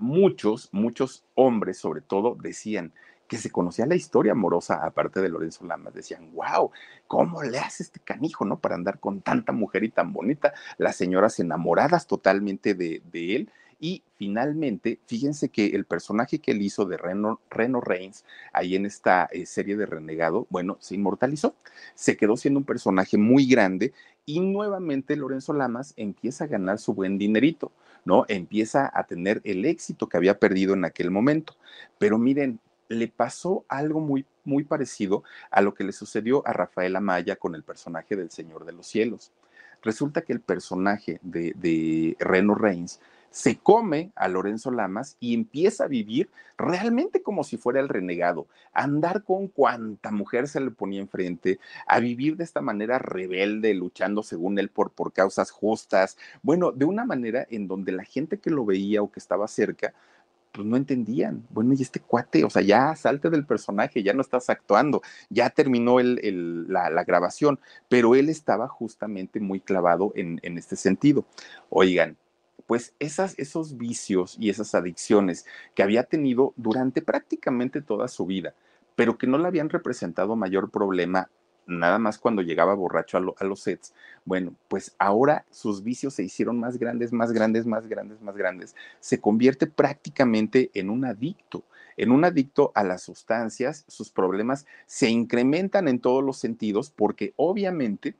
muchos, muchos hombres sobre todo decían, que se conocía la historia amorosa, aparte de Lorenzo Lamas, decían, wow, ¿cómo le hace este canijo, no? Para andar con tanta mujer y tan bonita, las señoras enamoradas totalmente de, él. Y finalmente, fíjense que el personaje que él hizo de Reno, Reno Reigns, ahí en esta eh, serie de Renegado, bueno, se inmortalizó, se quedó siendo un personaje muy grande y nuevamente Lorenzo Lamas empieza a ganar su buen dinerito, ¿no? Empieza a tener el éxito que había perdido en aquel momento. Pero miren, le pasó algo muy, muy parecido a lo que le sucedió a Rafael Amaya con el personaje del Señor de los Cielos. Resulta que el personaje de, de Reno Reigns se come a Lorenzo Lamas y empieza a vivir realmente como si fuera el renegado, a andar con cuanta mujer se le ponía enfrente, a vivir de esta manera rebelde, luchando según él por, por causas justas, bueno, de una manera en donde la gente que lo veía o que estaba cerca, pues no entendían. Bueno, y este cuate, o sea, ya salte del personaje, ya no estás actuando, ya terminó el, la, grabación, pero él estaba justamente muy clavado en, en este sentido. Oigan, pues esas, esos vicios y esas adicciones que había tenido durante prácticamente toda su vida, pero que no le habían representado mayor problema nada más cuando llegaba borracho a, los sets. Bueno, pues ahora sus vicios se hicieron más grandes, más grandes, más grandes, más grandes. Se convierte prácticamente en un adicto. En un adicto a las sustancias, sus problemas se incrementan en todos los sentidos porque obviamente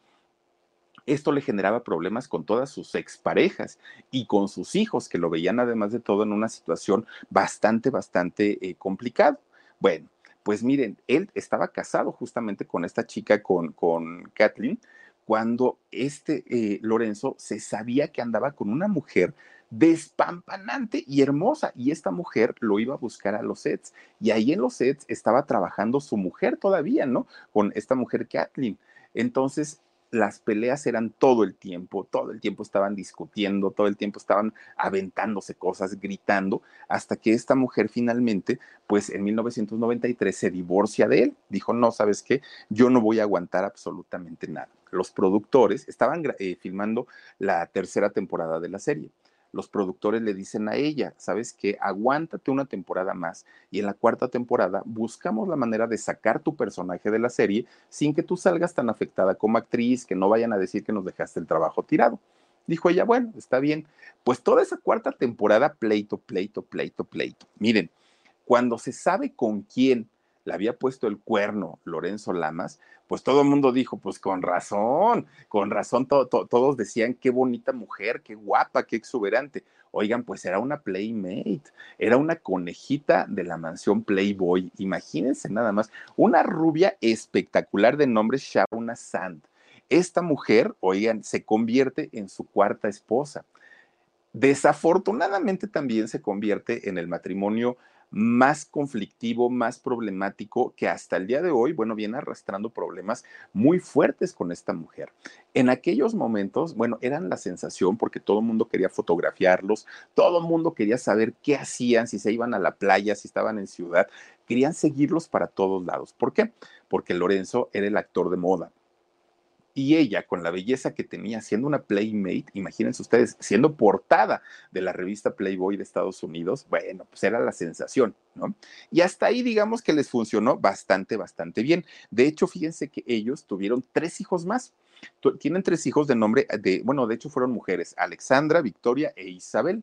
esto le generaba problemas con todas sus exparejas y con sus hijos, que lo veían además de todo en una situación bastante, bastante eh, complicada. Bueno, pues miren, él estaba casado justamente con esta chica, con, con Kathleen, cuando este eh, Lorenzo se sabía que andaba con una mujer despampanante y hermosa. Y esta mujer lo iba a buscar a los sets. Y ahí en los sets estaba trabajando su mujer todavía, ¿no? Con esta mujer Kathleen. Entonces, las peleas eran todo el tiempo, todo el tiempo estaban discutiendo, todo el tiempo estaban aventándose cosas, gritando, hasta que esta mujer finalmente, pues en 1993 se divorcia de él. Dijo, no, ¿sabes qué? Yo no voy a aguantar absolutamente nada. Los productores estaban eh, filmando la tercera temporada de la serie los productores le dicen a ella, sabes que aguántate una temporada más y en la cuarta temporada buscamos la manera de sacar tu personaje de la serie sin que tú salgas tan afectada como actriz, que no vayan a decir que nos dejaste el trabajo tirado. Dijo ella, bueno, está bien. Pues toda esa cuarta temporada, pleito, pleito, pleito, pleito. Miren, cuando se sabe con quién le había puesto el cuerno Lorenzo Lamas, pues todo el mundo dijo, pues con razón, con razón, todos decían, qué bonita mujer, qué guapa, qué exuberante. Oigan, pues era una Playmate, era una conejita de la mansión Playboy, imagínense nada más, una rubia espectacular de nombre Shauna Sand. Esta mujer, oigan, se convierte en su cuarta esposa. Desafortunadamente también se convierte en el matrimonio más conflictivo, más problemático, que hasta el día de hoy, bueno, viene arrastrando problemas muy fuertes con esta mujer. En aquellos momentos, bueno, eran la sensación porque todo el mundo quería fotografiarlos, todo el mundo quería saber qué hacían, si se iban a la playa, si estaban en ciudad, querían seguirlos para todos lados. ¿Por qué? Porque Lorenzo era el actor de moda y ella, con la belleza que tenía, siendo una Playmate, imagínense ustedes, siendo portada de la revista Playboy de Estados Unidos, bueno, pues era la sensación, ¿no? Y hasta ahí, digamos que les funcionó bastante, bastante bien. De hecho, fíjense que ellos tuvieron tres hijos más. Tienen tres hijos de nombre de, bueno, de hecho fueron mujeres, Alexandra, Victoria e Isabel.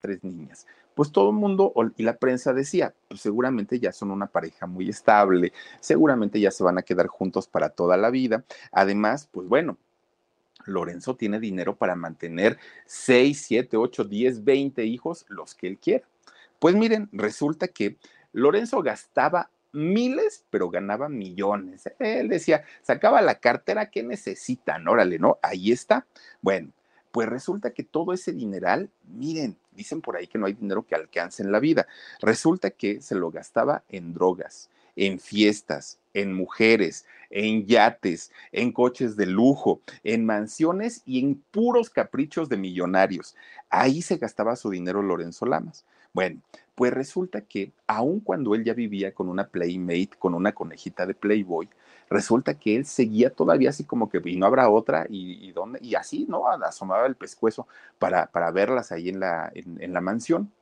tres niñas. Pues todo el mundo y la prensa decía, pues seguramente ya son una pareja muy estable, seguramente ya se van a quedar juntos para toda la vida. Además, pues bueno, Lorenzo tiene dinero para mantener 6, 7, 8, 10, 20 hijos, los que él quiera. Pues miren, resulta que Lorenzo gastaba miles, pero ganaba millones. Él decía, sacaba la cartera, ¿qué necesitan? Órale, ¿no? Ahí está. Bueno, pues resulta que todo ese dineral, miren, dicen por ahí que no hay dinero que alcance en la vida. Resulta que se lo gastaba en drogas, en fiestas, en mujeres, en yates, en coches de lujo, en mansiones y en puros caprichos de millonarios. Ahí se gastaba su dinero Lorenzo Lamas. Bueno, pues resulta que aun cuando él ya vivía con una playmate, con una conejita de Playboy, resulta que él seguía todavía así como que y no habrá otra y, dónde, y así, ¿no? Asomaba el pescuezo para, para verlas ahí en la, en, la mansión.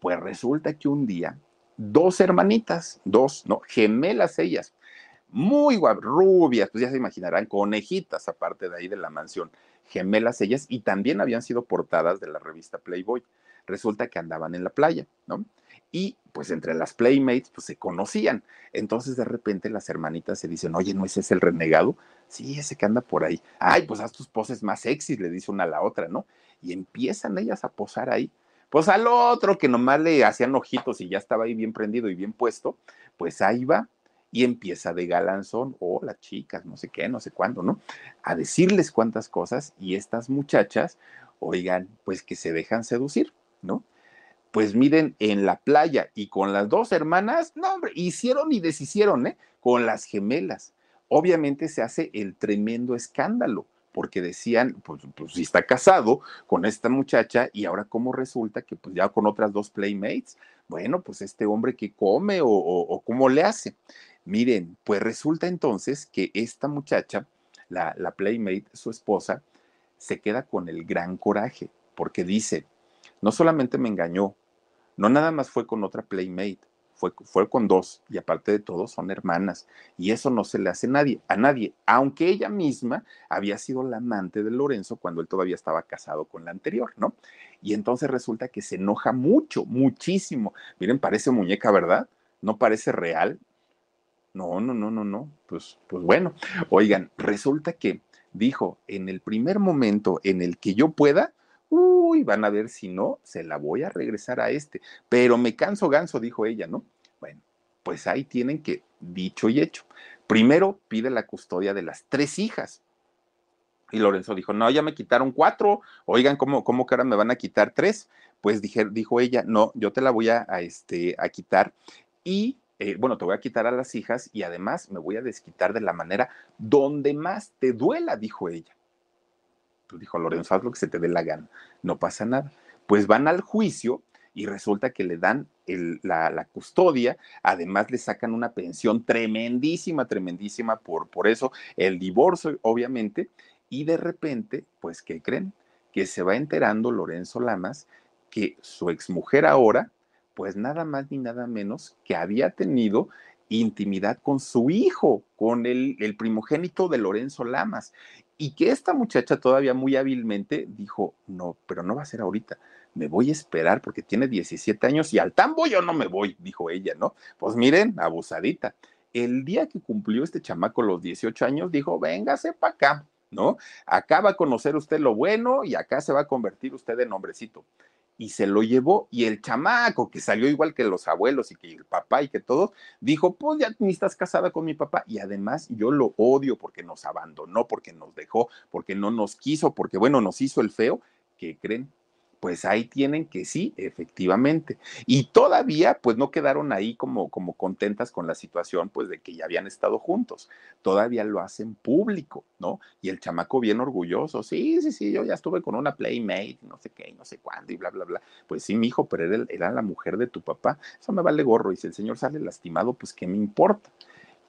Pues resulta que un día, dos hermanitas, dos, ¿no? Gemelas ellas, muy guapas, rubias, pues ya se imaginarán, conejitas aparte de ahí de la mansión, gemelas ellas, y también habían sido portadas de la revista Playboy. Resulta que andaban en la playa, ¿no? Y pues entre las playmates pues se conocían. Entonces de repente las hermanitas se dicen, oye, ¿no ese es el renegado? Sí, ese que anda por ahí. Ay, pues haz tus poses más sexys, le dice una a la otra, ¿no? Y empiezan ellas a posar ahí. Pues al otro que nomás le hacían ojitos y ya estaba ahí bien prendido y bien puesto, pues ahí va y empieza de galanzón, oh, las chicas, no sé qué, no sé cuándo, ¿no? A decirles cuántas cosas y estas muchachas, oigan, pues que se dejan seducir, ¿no? Pues miren, en la playa y con las dos hermanas, no, hombre, hicieron y deshicieron, ¿eh? Con las gemelas. Obviamente se hace el tremendo escándalo, porque decían, pues, pues si está casado con esta muchacha y ahora cómo resulta que pues ya con otras dos playmates, bueno, pues este hombre que come o, o, cómo le hace. Miren, pues resulta entonces que esta muchacha, la, la playmate, su esposa, se queda con el gran coraje, porque dice, no solamente me engañó, no nada más fue con otra playmate, fue, fue, con dos y aparte de todo son hermanas y eso no se le hace a nadie, a nadie, aunque ella misma había sido la amante de Lorenzo cuando él todavía estaba casado con la anterior, ¿no? Y entonces resulta que se enoja mucho, muchísimo. Miren, parece muñeca, ¿verdad? No parece real. No, no, no, no, no. Pues, pues bueno, oigan, resulta que dijo, en el primer momento en el que yo pueda, uy, van a ver si no, se la voy a regresar a este. Pero me canso ganso, dijo ella, ¿no? Bueno, pues ahí tienen que, dicho y hecho. Primero pide la custodia de las tres hijas. Y Lorenzo dijo, no, ya me quitaron cuatro. Oigan, ¿cómo, cómo que ahora me van a quitar tres? Pues dijo ella, no, yo te la voy a, este, a quitar. Y eh, bueno, te voy a quitar a las hijas y además me voy a desquitar de la manera donde más te duela, dijo ella. Pues dijo Lorenzo, haz lo que se te dé la gana, no pasa nada. Pues van al juicio y resulta que le dan la, custodia, además le sacan una pensión tremendísima, tremendísima por, por eso, el divorcio, obviamente, y de repente, pues, ¿qué creen? Que se va enterando Lorenzo Lamas que su exmujer ahora, pues nada más ni nada menos que había tenido intimidad con su hijo, con el, el primogénito de Lorenzo Lamas y que esta muchacha todavía muy hábilmente dijo, no, pero no va a ser ahorita, me voy a esperar porque tiene 17 años y al tambo yo no me voy, dijo ella, ¿no? Pues miren, abusadita. El día que cumplió este chamaco los 18 años, dijo, véngase para acá, ¿no? Acá va a conocer usted lo bueno y acá se va a convertir usted en hombrecito y se lo llevó y el chamaco que salió igual que los abuelos y que el papá y que todos, dijo, pues ya ni estás casada con mi papá y además yo lo odio porque nos abandonó, porque nos dejó, porque no nos quiso, porque bueno, nos hizo el feo, ¿qué creen? Pues ahí tienen que sí, efectivamente. Y todavía, pues no quedaron ahí como, como contentas con la situación, pues de que ya habían estado juntos. Todavía lo hacen público, ¿no? Y el chamaco bien orgulloso, sí, sí, sí, yo ya estuve con una playmate, no sé qué, no sé cuándo, y bla, bla, bla. Pues sí, mi hijo, pero era, era la mujer de tu papá. Eso me vale gorro. Y si el señor sale lastimado, pues qué me importa.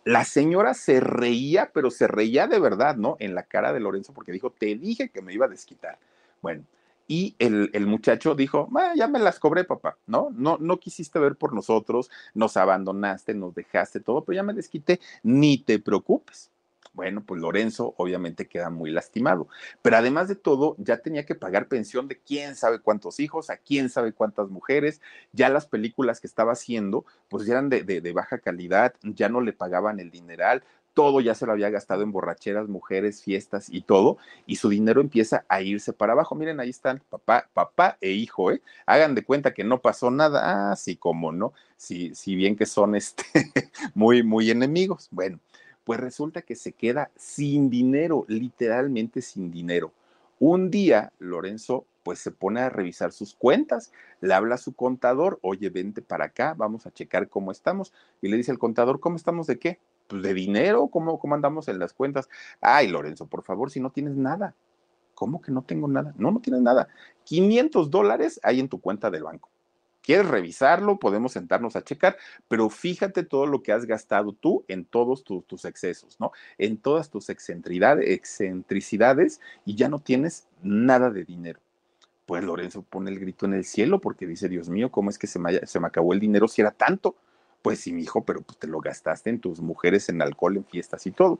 La señora se reía, pero se reía de verdad, ¿no? En la cara de Lorenzo, porque dijo, te dije que me iba a desquitar. Bueno, y el, el muchacho dijo, ya me las cobré, papá, ¿no? ¿no? No quisiste ver por nosotros, nos abandonaste, nos dejaste todo, pero ya me desquité, ni te preocupes. Bueno, pues Lorenzo obviamente queda muy lastimado, pero además de todo, ya tenía que pagar pensión de quién sabe cuántos hijos, a quién sabe cuántas mujeres, ya las películas que estaba haciendo, pues ya eran de, de baja calidad, ya no le pagaban el dineral, todo ya se lo había gastado en borracheras, mujeres, fiestas y todo, y su dinero empieza a irse para abajo. Miren, ahí están papá, papá e hijo, ¿eh? Hagan de cuenta que no pasó nada. Ah, sí, como no, si, bien que son este, muy, muy enemigos. Bueno, pues resulta que se queda sin dinero, literalmente sin dinero. Un día, Lorenzo pues se pone a revisar sus cuentas, le habla a su contador, oye, vente para acá, vamos a checar cómo estamos. Y le dice al contador, ¿cómo estamos de qué? Pues de dinero, ¿cómo, cómo andamos en las cuentas? Ay, Lorenzo, por favor, si no tienes nada. ¿Cómo que no tengo nada? No, no tienes nada. 500 dólares hay en tu cuenta del banco. ¿Quieres revisarlo? Podemos sentarnos a checar, pero fíjate todo lo que has gastado tú en todos tus, excesos, ¿no? En todas tus excentricidades y ya no tienes nada de dinero pues Lorenzo pone el grito en el cielo porque dice, Dios mío, ¿cómo es que se me acabó el dinero si era tanto? Pues sí, mi hijo, pero pues te lo gastaste en tus mujeres, en alcohol, en fiestas y todo.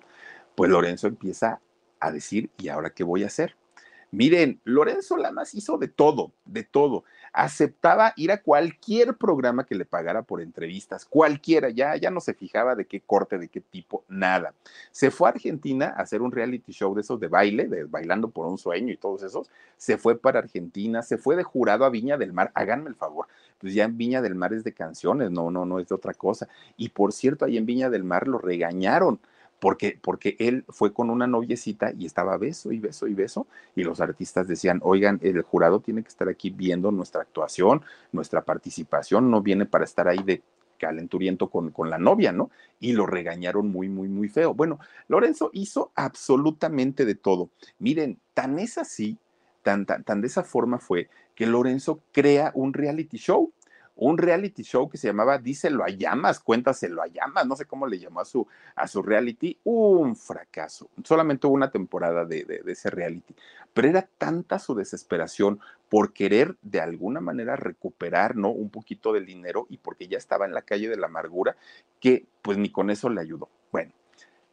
Pues Lorenzo empieza a decir, ¿y ahora qué voy a hacer? Miren, Lorenzo Lamas hizo de todo, de todo. Aceptaba ir a cualquier programa que le pagara por entrevistas, cualquiera, ya, ya no se fijaba de qué corte, de qué tipo, nada. Se fue a Argentina a hacer un reality show de esos de baile, de bailando por un sueño y todos esos. Se fue para Argentina, se fue de jurado a Viña del Mar. Háganme el favor, pues ya en Viña del Mar es de canciones, no, no, no es de otra cosa. Y por cierto, ahí en Viña del Mar lo regañaron porque, porque él fue con una noviecita y estaba beso y beso y beso, y los artistas decían, oigan, el jurado tiene que estar aquí viendo nuestra actuación, nuestra participación, no viene para estar ahí de calenturiento con, con la novia, ¿no? Y lo regañaron muy, muy, muy feo. Bueno, Lorenzo hizo absolutamente de todo. Miren, tan es así, tan, tan, tan de esa forma fue que Lorenzo crea un reality show un reality show que se llamaba Díselo a llamas, cuéntaselo a llamas, no sé cómo le llamó a su, a su reality, un fracaso. Solamente hubo una temporada de, ese reality, pero era tanta su desesperación por querer de alguna manera recuperar, ¿no? Un poquito del dinero y porque ya estaba en la calle de la amargura, que pues ni con eso le ayudó. Bueno.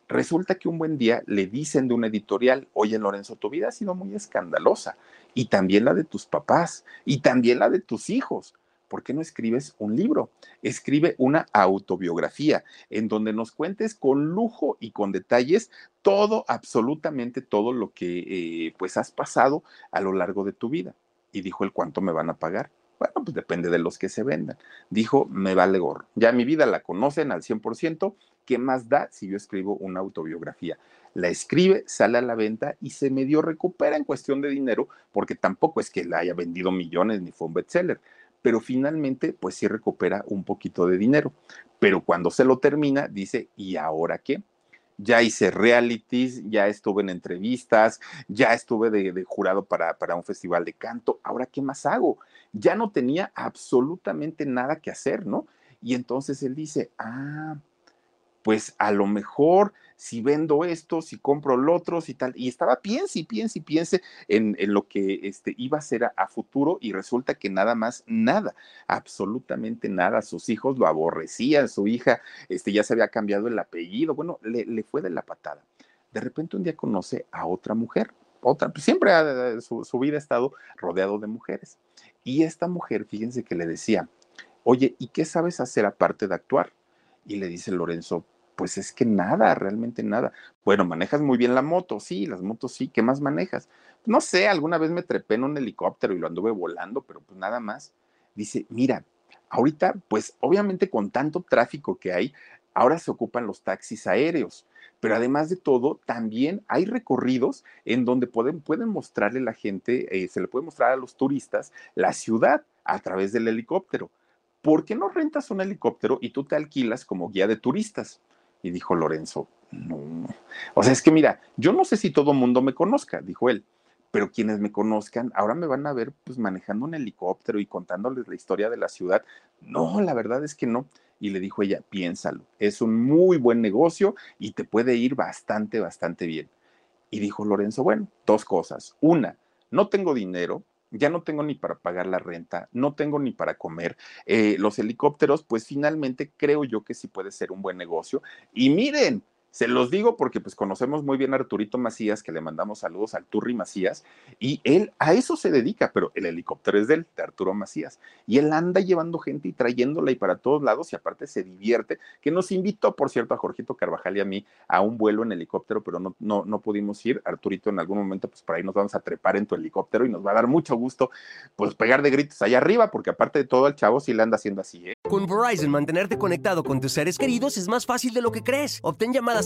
Resulta que un buen día le dicen de una editorial, oye Lorenzo, tu vida ha sido muy escandalosa, y también la de tus papás, y también la de tus hijos ¿por qué no escribes un libro? Escribe una autobiografía en donde nos cuentes con lujo y con detalles todo, absolutamente todo lo que eh, pues has pasado a lo largo de tu vida. Y dijo el cuánto me van a pagar. Bueno, pues depende de los que se vendan. Dijo, me vale gorro. Ya mi vida la conocen al 100%. ¿Qué más da si yo escribo una autobiografía? La escribe, sale a la venta y se medio recupera en cuestión de dinero, porque tampoco es que la haya vendido millones ni fue un bestseller pero finalmente pues sí recupera un poquito de dinero. Pero cuando se lo termina, dice, ¿y ahora qué? Ya hice realities, ya estuve en entrevistas, ya estuve de, jurado para, para un festival de canto, ahora qué más hago? Ya no tenía absolutamente nada que hacer, ¿no? Y entonces él dice, ah, pues a lo mejor si vendo esto, si compro lo otro, y tal. Y estaba piense y piense y piense en, en lo que este, iba a ser a, futuro y resulta que nada más, nada, absolutamente nada. Sus hijos lo aborrecían, su hija este, ya se había cambiado el apellido, bueno, le, le fue de la patada. De repente un día conoce a otra mujer, otra, siempre ha, su, su vida ha estado rodeado de mujeres. Y esta mujer, fíjense que le decía, oye, ¿y qué sabes hacer aparte de actuar? Y le dice Lorenzo, pues es que nada, realmente nada. Bueno, manejas muy bien la moto, sí, las motos sí, ¿qué más manejas? No sé, alguna vez me trepé en un helicóptero y lo anduve volando, pero pues nada más. Dice, mira, ahorita, pues obviamente con tanto tráfico que hay, ahora se ocupan los taxis aéreos, pero además de todo, también hay recorridos en donde pueden, pueden mostrarle a la gente, eh, se le puede mostrar a los turistas la ciudad a través del helicóptero. ¿Por qué no rentas un helicóptero y tú te alquilas como guía de turistas? Y dijo Lorenzo, no. O sea, es que mira, yo no sé si todo mundo me conozca, dijo él, pero quienes me conozcan ahora me van a ver pues manejando un helicóptero y contándoles la historia de la ciudad. No, la verdad es que no. Y le dijo ella, piénsalo, es un muy buen negocio y te puede ir bastante, bastante bien. Y dijo Lorenzo, bueno, dos cosas. Una, no tengo dinero, ya no tengo ni para pagar la renta, no tengo ni para comer. Eh, los helicópteros, pues finalmente creo yo que sí puede ser un buen negocio. Y miren, Se los digo porque pues conocemos muy bien a Arturito Macías, que le mandamos saludos al Turri Macías, y él a eso se dedica, pero el helicóptero es de él, de Arturo Macías. Y él anda llevando gente y trayéndola y para todos lados y aparte se divierte, que nos invitó, por cierto, a Jorgito Carvajal y a mí a un vuelo en helicóptero, pero no, no, no pudimos ir. Arturito en algún momento, pues por ahí nos vamos a trepar en tu helicóptero y nos va a dar mucho gusto, pues pegar de gritos allá arriba, porque aparte de todo, el chavo sí le anda haciendo así, ¿eh? Con Verizon, mantenerte conectado con tus seres queridos es más fácil de lo que crees. Obtén llamadas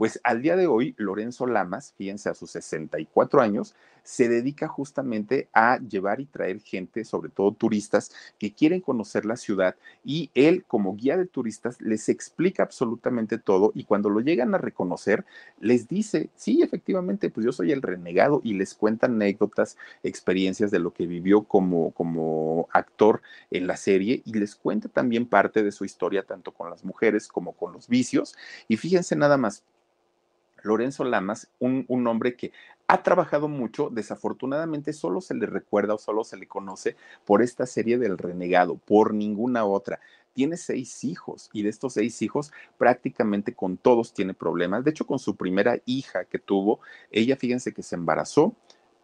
pues al día de hoy, Lorenzo Lamas, fíjense, a sus 64 años, se dedica justamente a llevar y traer gente, sobre todo turistas, que quieren conocer la ciudad y él como guía de turistas les explica absolutamente todo y cuando lo llegan a reconocer, les dice, sí, efectivamente, pues yo soy el renegado y les cuenta anécdotas, experiencias de lo que vivió como, como actor en la serie y les cuenta también parte de su historia, tanto con las mujeres como con los vicios. Y fíjense nada más, Lorenzo Lamas, un, un, hombre que ha trabajado mucho, desafortunadamente solo se le recuerda o solo se le conoce por esta serie del renegado, por ninguna otra. Tiene seis hijos y de estos seis hijos prácticamente con todos tiene problemas. De hecho, con su primera hija que tuvo, ella fíjense que se embarazó,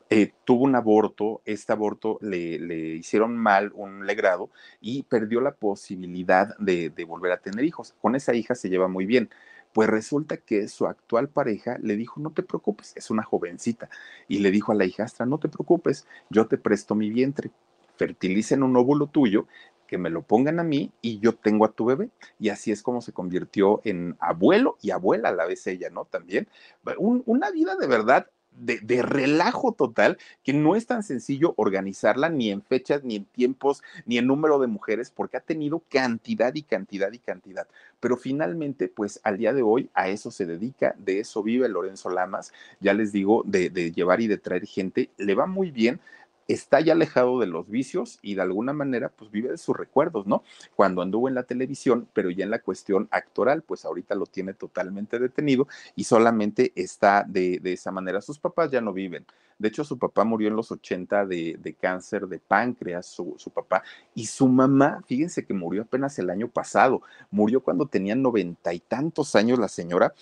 eh, tuvo un aborto, este aborto le, le, hicieron mal, un legrado, y perdió la posibilidad de, de volver a tener hijos. Con esa hija se lleva muy bien pues resulta que su actual pareja le dijo, no te preocupes, es una jovencita, y le dijo a la hijastra, no te preocupes, yo te presto mi vientre, fertilicen un óvulo tuyo, que me lo pongan a mí y yo tengo a tu bebé. Y así es como se convirtió en abuelo y abuela a la vez ella, ¿no? También. Un, una vida de verdad de, relajo total que no es tan sencillo organizarla ni en fechas, ni en tiempos, ni en número de mujeres, porque ha tenido cantidad y cantidad y cantidad. Pero finalmente, pues al día de hoy a eso se dedica, de eso vive Lorenzo Lamas, ya les digo, de, llevar y de traer gente, le va muy bien, está ya alejado de los vicios y de alguna manera pues vive de sus recuerdos, ¿no? Cuando anduvo en la televisión, pero ya en la cuestión actoral, pues ahorita lo tiene totalmente detenido y solamente está de, de esa manera. Sus papás ya no viven. De hecho, su papá murió en los 80 de, de cáncer de páncreas, su, su, papá, y su mamá, fíjense que murió apenas el año pasado, murió cuando tenía noventa y tantos años la señora,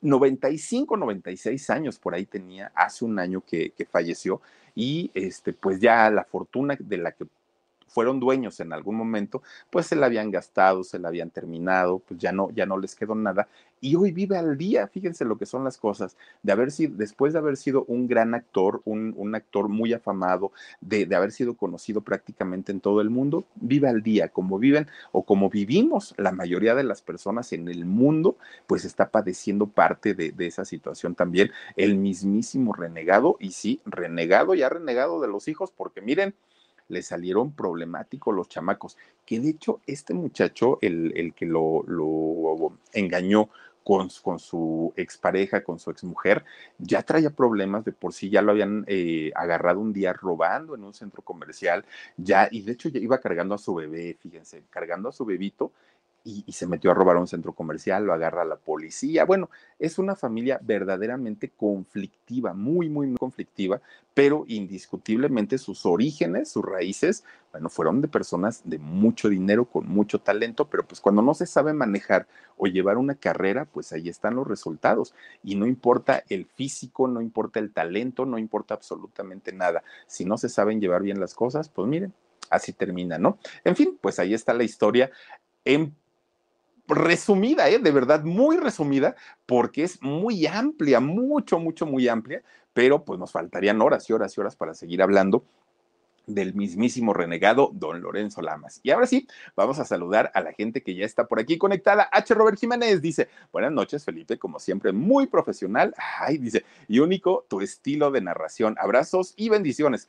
95, 96 años por ahí tenía, hace un año que, que falleció, y este, pues ya la fortuna de la que fueron dueños en algún momento, pues se la habían gastado, se la habían terminado, pues ya no, ya no les quedó nada. Y hoy vive al día, fíjense lo que son las cosas, de haber sido, después de haber sido un gran actor, un, un actor muy afamado, de, de, haber sido conocido prácticamente en todo el mundo, vive al día, como viven o como vivimos la mayoría de las personas en el mundo, pues está padeciendo parte de, de esa situación también, el mismísimo renegado, y sí, renegado, ya renegado de los hijos, porque miren, le salieron problemáticos los chamacos, que de hecho este muchacho, el, el que lo, engañó con, con, su expareja, con su exmujer, ya traía problemas de por sí, ya lo habían eh, agarrado un día robando en un centro comercial, ya, y de hecho ya iba cargando a su bebé, fíjense, cargando a su bebito, y, se metió a robar a un centro comercial, lo agarra la policía. Bueno, es una familia verdaderamente conflictiva, muy, muy, muy conflictiva, pero indiscutiblemente sus orígenes, sus raíces, bueno, fueron de personas de mucho dinero, con mucho talento, pero pues cuando no se sabe manejar o llevar una carrera, pues ahí están los resultados. Y no importa el físico, no importa el talento, no importa absolutamente nada. Si no se saben llevar bien las cosas, pues miren, así termina, ¿no? En fin, pues ahí está la historia. En resumida, ¿eh? de verdad, muy resumida, porque es muy amplia, mucho, mucho, muy amplia, pero pues nos faltarían horas y horas y horas para seguir hablando del mismísimo renegado don Lorenzo Lamas. Y ahora sí, vamos a saludar a la gente que ya está por aquí conectada. H. Robert Jiménez dice, buenas noches Felipe, como siempre, muy profesional. Ay, dice, y único tu estilo de narración. Abrazos y bendiciones.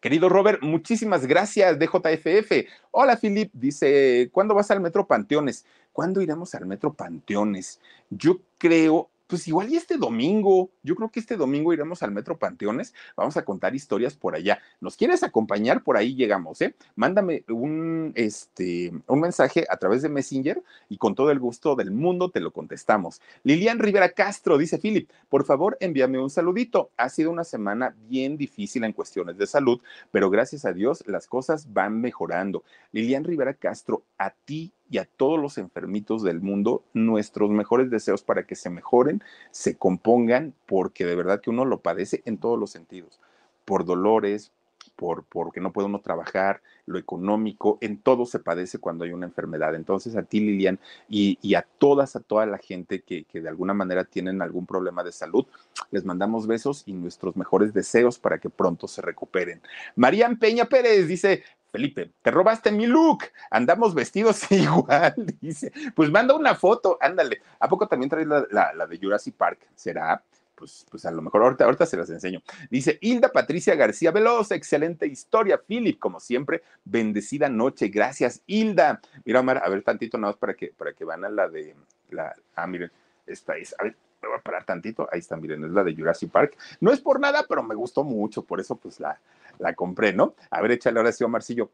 Querido Robert, muchísimas gracias, DJFF. Hola, Filip, dice, ¿cuándo vas al Metro Panteones? ¿Cuándo iremos al Metro Panteones? Yo creo pues igual y este domingo, yo creo que este domingo iremos al Metro Panteones, vamos a contar historias por allá. ¿Nos quieres acompañar? Por ahí llegamos, ¿eh? Mándame un, este, un mensaje a través de Messenger y con todo el gusto del mundo te lo contestamos. Lilian Rivera Castro dice, Philip, por favor envíame un saludito. Ha sido una semana bien difícil en cuestiones de salud, pero gracias a Dios las cosas van mejorando. Lilian Rivera Castro, a ti y a todos los enfermitos del mundo nuestros mejores deseos para que se mejoren, se compongan, porque de verdad que uno lo padece en todos los sentidos, por dolores, por porque no puede uno trabajar, lo económico, en todo se padece cuando hay una enfermedad. Entonces a ti, Lilian, y, a todas, a toda la gente que, que, de alguna manera tienen algún problema de salud, les mandamos besos y nuestros mejores deseos para que pronto se recuperen. Marían Peña Pérez dice, Felipe, te robaste mi look, andamos vestidos igual, dice. Pues manda una foto, ándale. ¿A poco también traes la, la, de Jurassic Park? ¿Será? Pues, pues, a lo mejor ahorita, ahorita se las enseño. Dice Hilda Patricia García Veloz, excelente historia, Philip, como siempre, bendecida noche, gracias, Hilda. Mira, Omar, a ver tantito nada más para que, para que van a la de, la, ah, miren, esta es, a ver, me voy a parar tantito, ahí está, miren, es la de Jurassic Park. No es por nada, pero me gustó mucho, por eso pues la, la compré, ¿no? A ver, échale ahora sí, Omarcillo.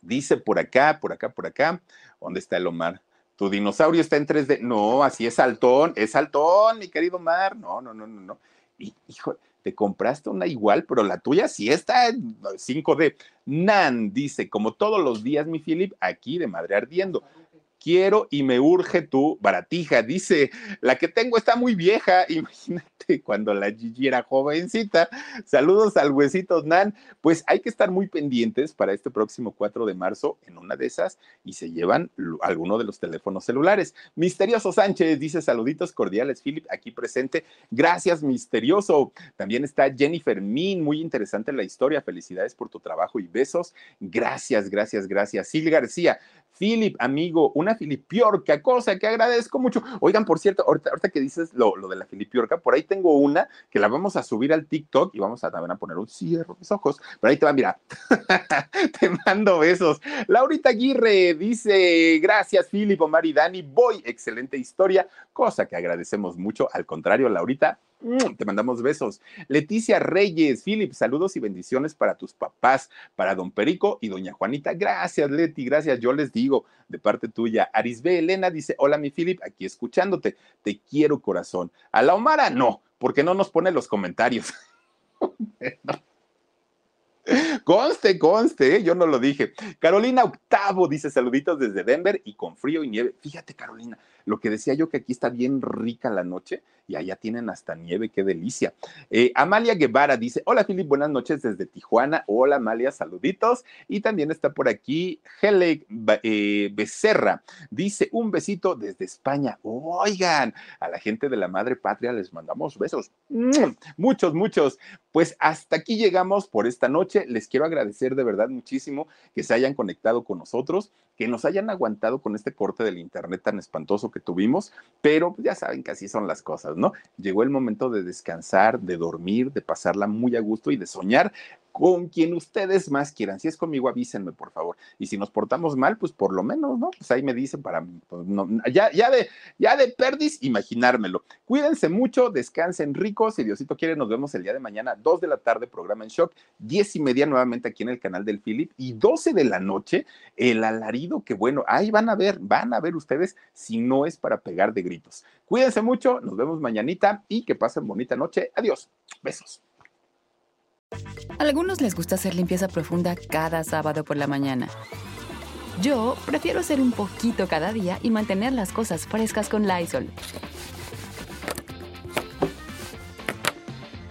Dice por acá, por acá, por acá. ¿Dónde está el Omar? Tu dinosaurio está en 3D. No, así es Altón, es Altón, mi querido Omar. No, no, no, no, no. Y, hijo, te compraste una igual, pero la tuya sí está en 5D. Nan dice, como todos los días, mi Philip, aquí de madre ardiendo quiero y me urge tu baratija. Dice, la que tengo está muy vieja. Imagínate cuando la Gigi era jovencita. Saludos al huesito Nan. Pues hay que estar muy pendientes para este próximo 4 de marzo en una de esas y se llevan alguno de los teléfonos celulares. Misterioso Sánchez dice, saluditos cordiales, Philip, aquí presente. Gracias, misterioso. También está Jennifer Min, muy interesante la historia. Felicidades por tu trabajo y besos. Gracias, gracias, gracias. Sil García, Philip, amigo, una filipiorca, cosa que agradezco mucho. Oigan, por cierto, ahorita, que dices lo, lo, de la filipiorca, por ahí tengo una que la vamos a subir al TikTok y vamos a también a poner un cierro mis ojos, pero ahí te va, mira, te mando besos. Laurita Aguirre dice, gracias Philip, Omar y Dani, voy, excelente historia, cosa que agradecemos mucho, al contrario, Laurita, te mandamos besos. Leticia Reyes, Philip, saludos y bendiciones para tus papás, para don Perico y doña Juanita. Gracias, Leti, gracias. Yo les digo, de parte tuya. Arisbe Elena dice: Hola, mi Philip, aquí escuchándote. Te quiero, corazón. A la Omara, no, porque no nos pone los comentarios. Conste, conste, ¿eh? yo no lo dije. Carolina Octavo dice saluditos desde Denver y con frío y nieve. Fíjate, Carolina, lo que decía yo que aquí está bien rica la noche y allá tienen hasta nieve, qué delicia. Eh, Amalia Guevara dice, hola Philip, buenas noches desde Tijuana. Hola Amalia, saluditos. Y también está por aquí Hele eh, Becerra. Dice, un besito desde España. Oigan, a la gente de la Madre Patria les mandamos besos. Muchos, muchos. Pues hasta aquí llegamos por esta noche. Les quiero agradecer de verdad muchísimo que se hayan conectado con nosotros, que nos hayan aguantado con este corte del internet tan espantoso que tuvimos, pero ya saben que así son las cosas, ¿no? Llegó el momento de descansar, de dormir, de pasarla muy a gusto y de soñar con quien ustedes más quieran. Si es conmigo, avísenme, por favor. Y si nos portamos mal, pues por lo menos, ¿no? Pues ahí me dicen para pues ya, ya de, ya de perdis, imaginármelo. Cuídense mucho, descansen ricos. Si Diosito quiere, nos vemos el día de mañana, 2 de la tarde, programa en shock, 10 y media nuevamente aquí en el canal del Philip y 12 de la noche, el alarido que bueno, ahí van a ver, van a ver ustedes si no es para pegar de gritos. Cuídense mucho, nos vemos mañanita y que pasen bonita noche. Adiós. Besos. A algunos les gusta hacer limpieza profunda cada sábado por la mañana. Yo prefiero hacer un poquito cada día y mantener las cosas frescas con Lysol.